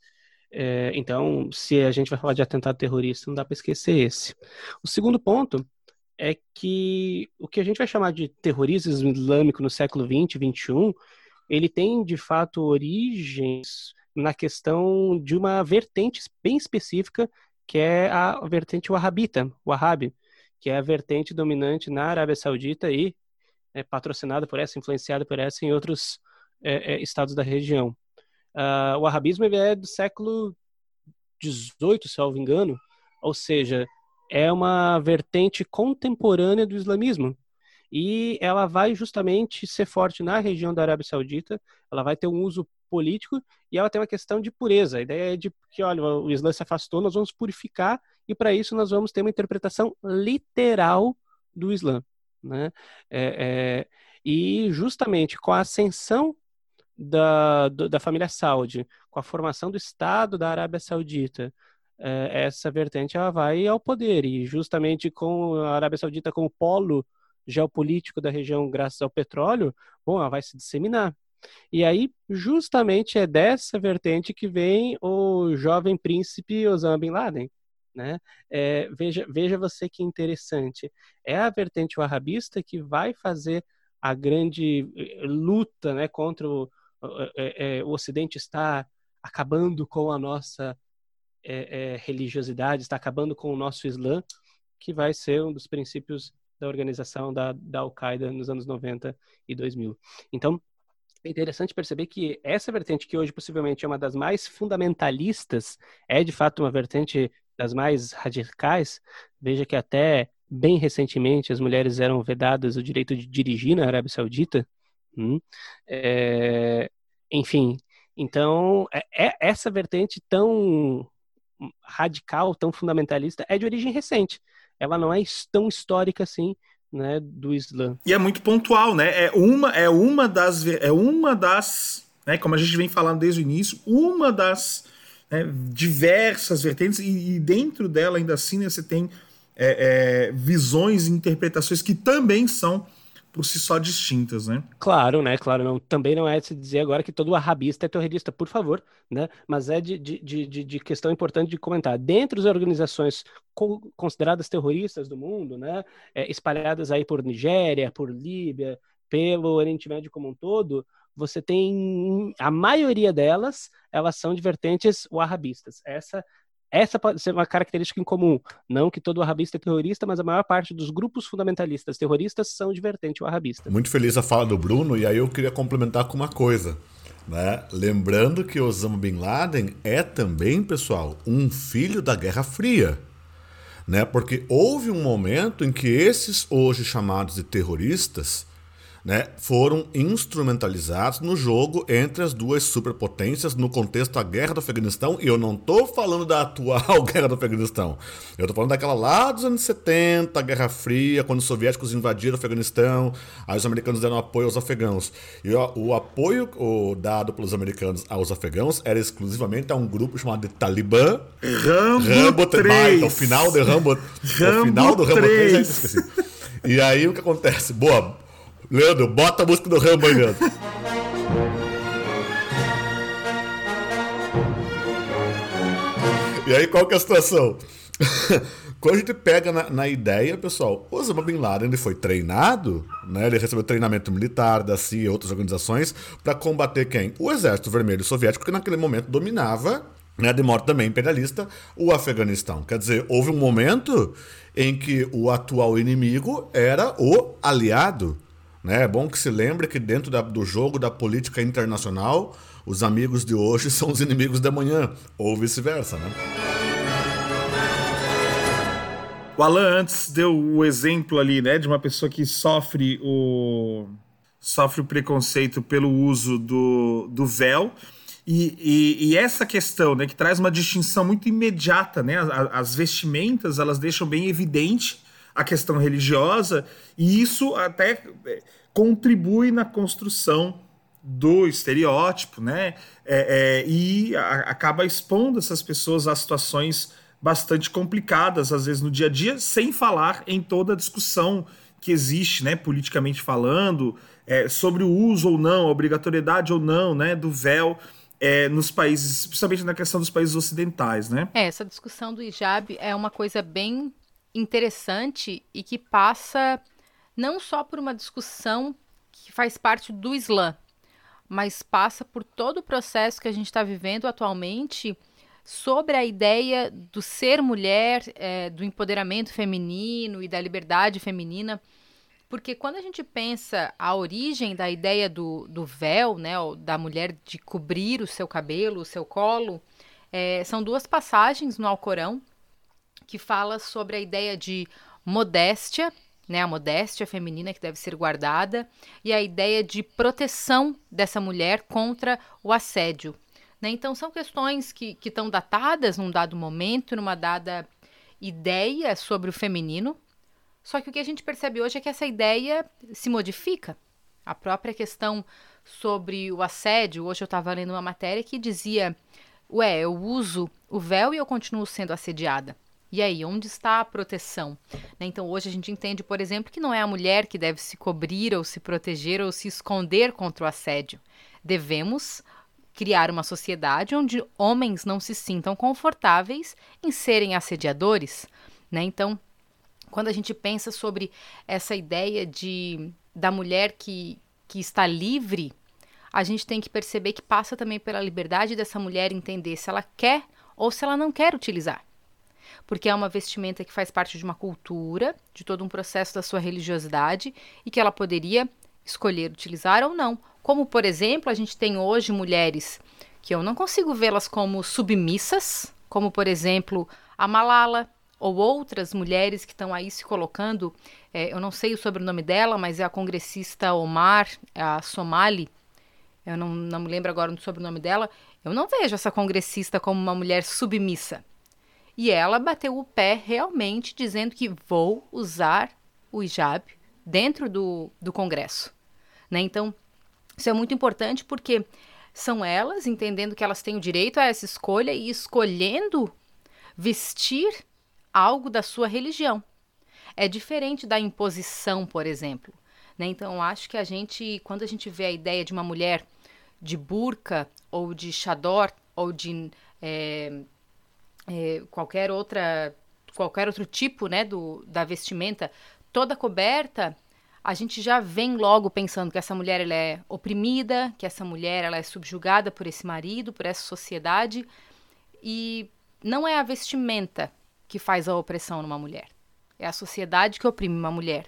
É, então, se a gente vai falar de atentado terrorista, não dá para esquecer esse. O segundo ponto é que o que a gente vai chamar de terrorismo islâmico no século 20, 21, ele tem de fato origens na questão de uma vertente bem específica, que é a vertente wahhabita, wahhabi, que é a vertente dominante na Arábia Saudita e é patrocinada por essa, influenciada por essa em outros é, é, estados da região. Uh, o wahhabismo é do século 18, se não me engano, ou seja, é uma vertente contemporânea do islamismo. E ela vai justamente ser forte na região da Arábia Saudita, ela vai ter um uso político e ela tem uma questão de pureza. A ideia é de que, olha, o Islã se afastou, nós vamos purificar e para isso nós vamos ter uma interpretação literal do Islã. Né? É, é, e justamente com a ascensão da, da família Saudi, com a formação do Estado da Arábia Saudita, é, essa vertente ela vai ao poder e justamente com a Arábia Saudita como polo geopolítico da região graças ao petróleo, bom, ela vai se disseminar. E aí, justamente é dessa vertente que vem o jovem príncipe Osama Bin Laden. Né? É, veja, veja você que interessante. É a vertente wahhabista que vai fazer a grande eh, luta né, contra o, é, é, o Ocidente estar acabando com a nossa é, é, religiosidade, está acabando com o nosso Islã, que vai ser um dos princípios da organização da, da Al-Qaeda nos anos 90 e 2000. Então, é interessante perceber que essa vertente, que hoje possivelmente é uma das mais fundamentalistas, é de fato uma vertente das mais radicais. Veja que até bem recentemente as mulheres eram vedadas o direito de dirigir na Arábia Saudita. Hum. É, enfim, então é, é essa vertente tão radical, tão fundamentalista, é de origem recente. Ela não é tão histórica assim, né, do Islã. E é muito pontual, né? É uma, é uma das, é uma das, né, como a gente vem falando desde o início, uma das né, diversas vertentes e, e, dentro dela ainda assim né, você tem é, é, visões e interpretações que também são por si só distintas, né? Claro, né? Claro, não, também não é se dizer agora que todo arrabista é terrorista, por favor, né? Mas é de, de, de, de questão importante de comentar. Dentre as organizações co consideradas terroristas do mundo, né? É, espalhadas aí por Nigéria, por Líbia, pelo Oriente Médio como um todo, você tem a maioria delas, elas são de vertentes wahhabistas. Essa essa pode ser uma característica em comum. Não que todo arrabista é terrorista, mas a maior parte dos grupos fundamentalistas terroristas são de vertente arrabista. Muito feliz a fala do Bruno, e aí eu queria complementar com uma coisa. Né? Lembrando que Osama Bin Laden é também, pessoal, um filho da Guerra Fria. Né? Porque houve um momento em que esses hoje chamados de terroristas né, foram instrumentalizados no jogo entre as duas superpotências no contexto da guerra do Afeganistão. E eu não estou falando da atual *laughs* guerra do Afeganistão. Eu estou falando daquela lá dos anos 70, Guerra Fria, quando os soviéticos invadiram o Afeganistão, aí os americanos deram apoio aos afegãos. E o, o apoio o, dado pelos americanos aos afegãos era exclusivamente a um grupo chamado de Talibã. Rambo, Rambo 3. o final do Rambo, Rambo o final do Rambo 3, 3 E aí o que acontece? Boa, Leandro, bota a música do Rambo aí, Leandro. e aí, qual que é a situação? *laughs* Quando a gente pega na, na, ideia, pessoal, Osama Bin Laden ele foi treinado, né? Ele recebeu treinamento militar da CIA e outras organizações para combater quem? O Exército Vermelho Soviético, que naquele momento dominava, né, de modo também imperialista, o Afeganistão. Quer dizer, houve um momento em que o atual inimigo era o aliado. Né? É bom que se lembre que dentro da, do jogo da política internacional, os amigos de hoje *laughs* são os inimigos da manhã, ou vice-versa. Né? O Alan antes deu o exemplo ali, né, de uma pessoa que sofre o sofre o preconceito pelo uso do, do véu. E, e, e, essa questão, né, que traz uma distinção muito imediata, né, as, as vestimentas elas deixam bem evidente a questão religiosa, e isso até é, contribui na construção do estereótipo, né? É, é, e a, acaba expondo essas pessoas a situações bastante complicadas, às vezes no dia a dia, sem falar em toda a discussão que existe, né, politicamente falando, é, sobre o uso ou não, a obrigatoriedade ou não, né, do véu. É, nos países, principalmente na questão dos países ocidentais, né? É, essa discussão do hijab é uma coisa bem interessante e que passa não só por uma discussão que faz parte do Islã, mas passa por todo o processo que a gente está vivendo atualmente sobre a ideia do ser mulher, é, do empoderamento feminino e da liberdade feminina. Porque quando a gente pensa a origem da ideia do, do véu, né, da mulher de cobrir o seu cabelo, o seu colo, é, são duas passagens no Alcorão que fala sobre a ideia de modéstia, né, a modéstia feminina que deve ser guardada, e a ideia de proteção dessa mulher contra o assédio. Né? Então, são questões que estão datadas num dado momento, numa dada ideia sobre o feminino, só que o que a gente percebe hoje é que essa ideia se modifica. A própria questão sobre o assédio, hoje eu estava lendo uma matéria que dizia: Ué, eu uso o véu e eu continuo sendo assediada. E aí, onde está a proteção? Né? Então, hoje a gente entende, por exemplo, que não é a mulher que deve se cobrir ou se proteger ou se esconder contra o assédio. Devemos criar uma sociedade onde homens não se sintam confortáveis em serem assediadores. Né? Então, quando a gente pensa sobre essa ideia de da mulher que, que está livre, a gente tem que perceber que passa também pela liberdade dessa mulher entender se ela quer ou se ela não quer utilizar porque é uma vestimenta que faz parte de uma cultura, de todo um processo da sua religiosidade e que ela poderia escolher utilizar ou não. Como, por exemplo, a gente tem hoje mulheres que eu não consigo vê-las como submissas, como, por exemplo, a Malala, ou outras mulheres que estão aí se colocando. É, eu não sei o sobrenome dela, mas é a congressista Omar, a Somali. Eu não, não me lembro agora do sobrenome dela. Eu não vejo essa congressista como uma mulher submissa. E ela bateu o pé realmente dizendo que vou usar o hijab dentro do, do Congresso. Né? Então, isso é muito importante porque são elas entendendo que elas têm o direito a essa escolha e escolhendo vestir algo da sua religião. É diferente da imposição, por exemplo. Né? Então, acho que a gente, quando a gente vê a ideia de uma mulher de burca ou de chador ou de é, é, qualquer outra qualquer outro tipo né, do, da vestimenta toda coberta, a gente já vem logo pensando que essa mulher ela é oprimida, que essa mulher ela é subjugada por esse marido, por essa sociedade. E não é a vestimenta que faz a opressão numa mulher. É a sociedade que oprime uma mulher.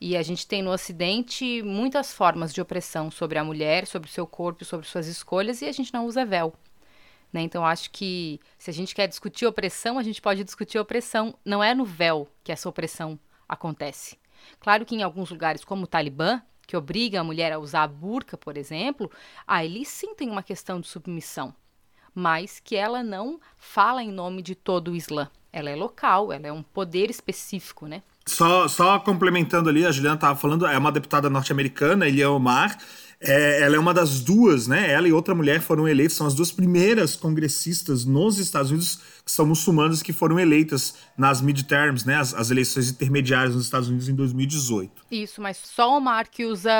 E a gente tem no Ocidente muitas formas de opressão sobre a mulher, sobre o seu corpo, sobre suas escolhas, e a gente não usa véu. Né? Então, acho que se a gente quer discutir opressão, a gente pode discutir opressão. Não é no véu que essa opressão acontece. Claro que em alguns lugares, como o Talibã, que obriga a mulher a usar a burca, por exemplo, aí eles sim tem uma questão de submissão, mas que ela não fala em nome de todo o Islã. Ela é local, ela é um poder específico, né? Só, só complementando ali, a Juliana estava falando, é uma deputada norte-americana, Elia Omar, é, ela é uma das duas, né? Ela e outra mulher foram eleitas, são as duas primeiras congressistas nos Estados Unidos que são muçulmanas que foram eleitas nas midterms, né? As, as eleições intermediárias nos Estados Unidos em 2018. Isso, mas só o que usa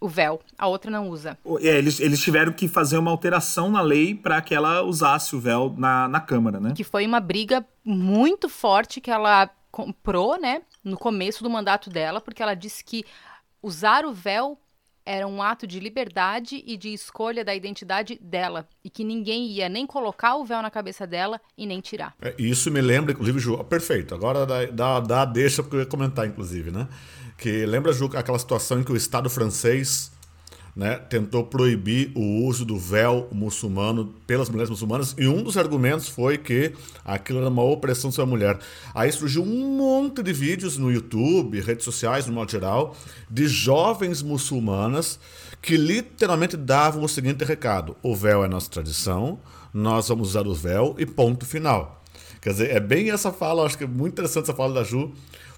o véu, a outra não usa. É, eles, eles tiveram que fazer uma alteração na lei para que ela usasse o véu na, na Câmara, né? Que foi uma briga muito forte que ela comprou, né? No começo do mandato dela, porque ela disse que usar o véu era um ato de liberdade e de escolha da identidade dela e que ninguém ia nem colocar o véu na cabeça dela e nem tirar. É, isso me lembra, inclusive, Ju, perfeito. Agora dá, dá, dá deixa porque eu ia comentar, inclusive, né? Que lembra, Ju, aquela situação em que o Estado francês né, tentou proibir o uso do véu muçulmano pelas mulheres muçulmanas e um dos argumentos foi que aquilo era uma opressão sobre a mulher. Aí surgiu um monte de vídeos no YouTube, redes sociais no modo geral, de jovens muçulmanas que literalmente davam o seguinte recado: o véu é nossa tradição, nós vamos usar o véu e ponto final. Quer dizer, é bem essa fala, acho que é muito interessante essa fala da Ju,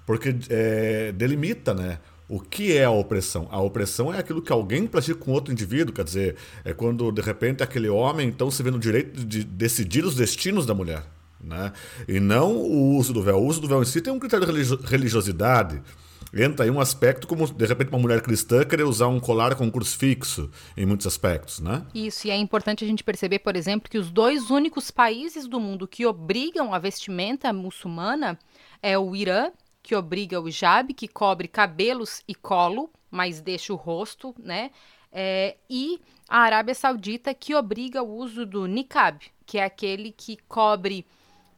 porque é, delimita, né? O que é a opressão? A opressão é aquilo que alguém pratica com outro indivíduo, quer dizer, é quando de repente aquele homem então se vê no direito de decidir os destinos da mulher. Né? E não o uso do véu. O uso do véu em si tem um critério de religiosidade. Entra aí um aspecto como, de repente, uma mulher cristã querer usar um colar com um crucifixo, em muitos aspectos, né? Isso, e é importante a gente perceber, por exemplo, que os dois únicos países do mundo que obrigam a vestimenta muçulmana é o Irã que obriga o hijab, que cobre cabelos e colo, mas deixa o rosto, né? É, e a Arábia Saudita, que obriga o uso do niqab, que é aquele que cobre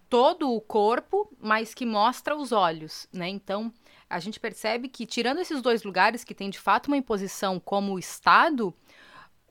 todo o corpo, mas que mostra os olhos, né? Então, a gente percebe que, tirando esses dois lugares que tem de fato uma imposição como Estado,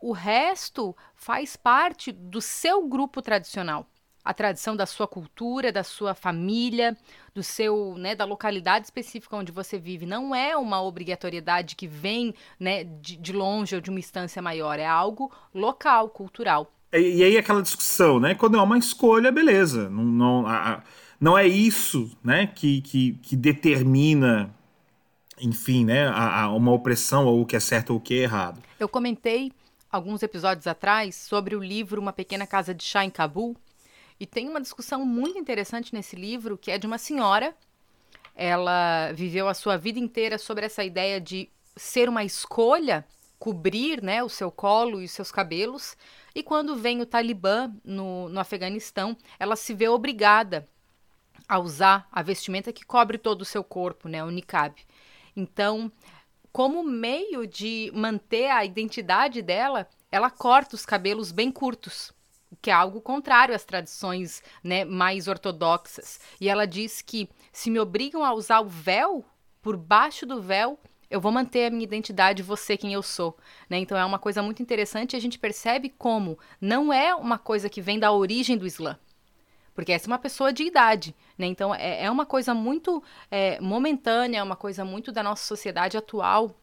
o resto faz parte do seu grupo tradicional a tradição da sua cultura, da sua família, do seu, né, da localidade específica onde você vive. Não é uma obrigatoriedade que vem, né, de, de longe ou de uma instância maior. É algo local, cultural. E, e aí aquela discussão, né? Quando é uma escolha, beleza. Não, não, a, não é isso, né, que, que, que determina, enfim, né, a, a uma opressão ou o que é certo ou o que é errado. Eu comentei alguns episódios atrás sobre o livro Uma Pequena Casa de Chá em Cabul, e tem uma discussão muito interessante nesse livro, que é de uma senhora. Ela viveu a sua vida inteira sobre essa ideia de ser uma escolha cobrir né, o seu colo e os seus cabelos. E quando vem o Talibã no, no Afeganistão, ela se vê obrigada a usar a vestimenta que cobre todo o seu corpo, né, o niqab. Então, como meio de manter a identidade dela, ela corta os cabelos bem curtos que é algo contrário às tradições né, mais ortodoxas. E ela diz que se me obrigam a usar o véu, por baixo do véu, eu vou manter a minha identidade, você quem eu sou. Né? Então é uma coisa muito interessante e a gente percebe como não é uma coisa que vem da origem do Islã. Porque essa é uma pessoa de idade, né? Então é, é uma coisa muito é, momentânea, é uma coisa muito da nossa sociedade atual,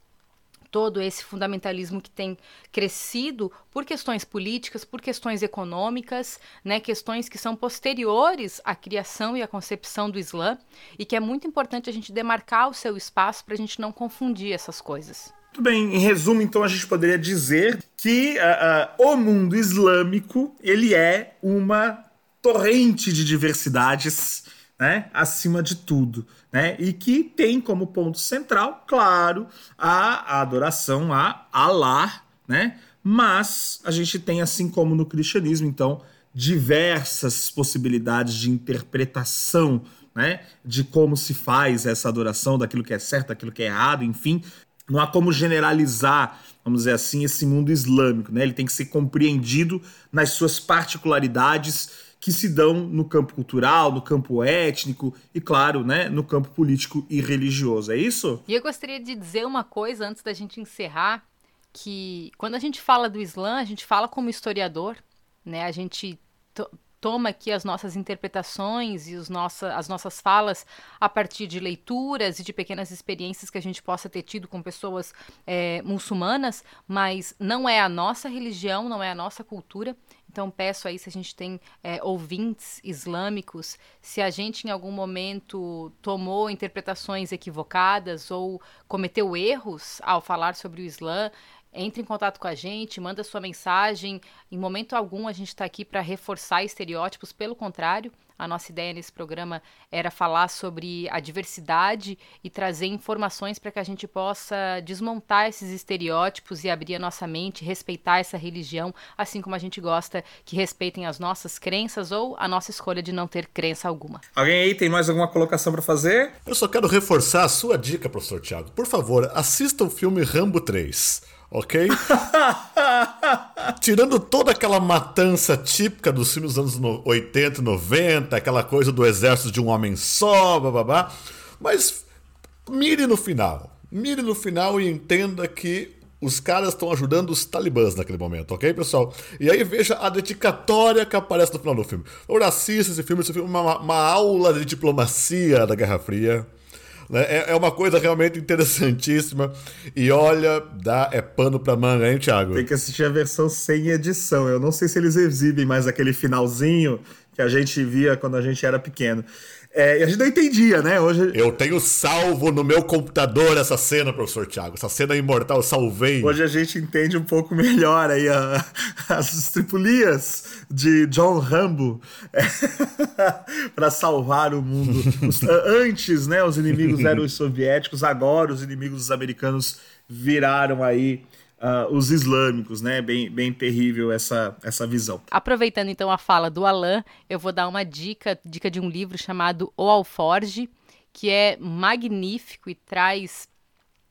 todo esse fundamentalismo que tem crescido por questões políticas, por questões econômicas, né, questões que são posteriores à criação e à concepção do Islã, e que é muito importante a gente demarcar o seu espaço para a gente não confundir essas coisas. Muito bem, em resumo, então a gente poderia dizer que uh, uh, o mundo islâmico ele é uma torrente de diversidades né, acima de tudo, né, e que tem como ponto central, claro, a, adoração a Allah, né, mas a gente tem, assim como no cristianismo, então, diversas possibilidades de interpretação, né, de como se faz essa adoração, daquilo que é certo, daquilo que é errado, enfim, não há como generalizar, vamos dizer assim, esse mundo islâmico, né? Ele tem que ser compreendido nas suas particularidades que se dão no campo cultural, no campo étnico e, claro, né, no campo político e religioso. É isso? E eu gostaria de dizer uma coisa antes da gente encerrar, que quando a gente fala do Islã, a gente fala como historiador, né? A gente toma aqui as nossas interpretações e os nossa, as nossas falas a partir de leituras e de pequenas experiências que a gente possa ter tido com pessoas é, muçulmanas, mas não é a nossa religião, não é a nossa cultura. Então peço aí se a gente tem é, ouvintes islâmicos, se a gente em algum momento tomou interpretações equivocadas ou cometeu erros ao falar sobre o Islã, entre em contato com a gente, manda sua mensagem. Em momento algum a gente está aqui para reforçar estereótipos, pelo contrário, a nossa ideia nesse programa era falar sobre a diversidade e trazer informações para que a gente possa desmontar esses estereótipos e abrir a nossa mente, respeitar essa religião, assim como a gente gosta que respeitem as nossas crenças ou a nossa escolha de não ter crença alguma. Alguém aí tem mais alguma colocação para fazer? Eu só quero reforçar a sua dica, professor Tiago. Por favor, assista o filme Rambo 3 ok? *laughs* Tirando toda aquela matança típica dos filmes dos anos 80, 90, aquela coisa do exército de um homem só, babá. Mas mire no final. Mire no final e entenda que os caras estão ajudando os talibãs naquele momento, ok, pessoal? E aí veja a dedicatória que aparece no final do filme. Agora assista esse filme, esse filme é uma, uma aula de diplomacia da Guerra Fria. Né? É, é uma coisa realmente interessantíssima. E olha, dá, é pano pra manga, hein, Thiago? Tem que assistir a versão sem edição. Eu não sei se eles exibem mais aquele finalzinho que a gente via quando a gente era pequeno. É, e a gente não entendia, né? Hoje... Eu tenho salvo no meu computador essa cena, professor Tiago. Essa cena imortal, eu salvei. Hoje a gente entende um pouco melhor aí a, *laughs* as tripulias de John Rambo é, *laughs* para salvar o mundo. Os, antes, né, os inimigos eram os soviéticos, agora os inimigos americanos viraram aí uh, os islâmicos, né? Bem, bem terrível essa, essa visão. Aproveitando então a fala do Alain, eu vou dar uma dica, dica de um livro chamado O Alforge, que é magnífico e traz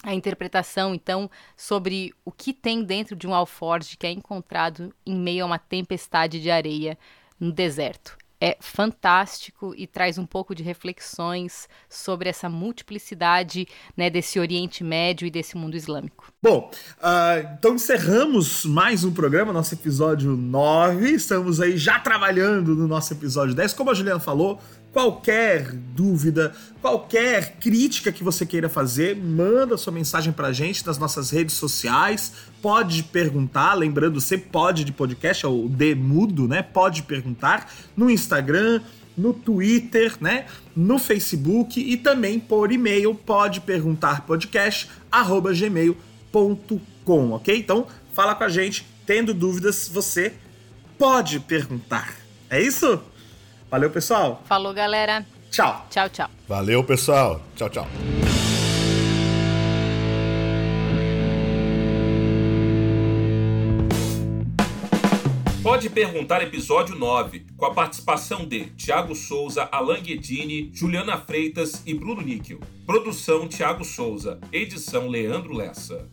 a interpretação, então, sobre o que tem dentro de um alforge que é encontrado em meio a uma tempestade de areia no deserto é fantástico e traz um pouco de reflexões sobre essa multiplicidade né, desse Oriente Médio e desse mundo islâmico. Bom, uh, então encerramos mais um programa, nosso episódio 9. Estamos aí já trabalhando no nosso episódio 10. Como a Juliana falou, qualquer dúvida, qualquer crítica que você queira fazer, manda sua mensagem pra gente nas nossas redes sociais. Pode perguntar, lembrando, você pode de podcast, é o Demudo, né? Pode perguntar no Instagram, no Twitter, né? No Facebook e também por e-mail, pode perguntar podcast gmail.com, ok? Então, fala com a gente, tendo dúvidas, você pode perguntar. É isso? Valeu, pessoal. Falou, galera. Tchau. Tchau, tchau. Valeu, pessoal. Tchau, tchau. Pode Perguntar episódio 9, com a participação de Tiago Souza, Alan Guedini, Juliana Freitas e Bruno Níquel. Produção Tiago Souza, edição Leandro Lessa.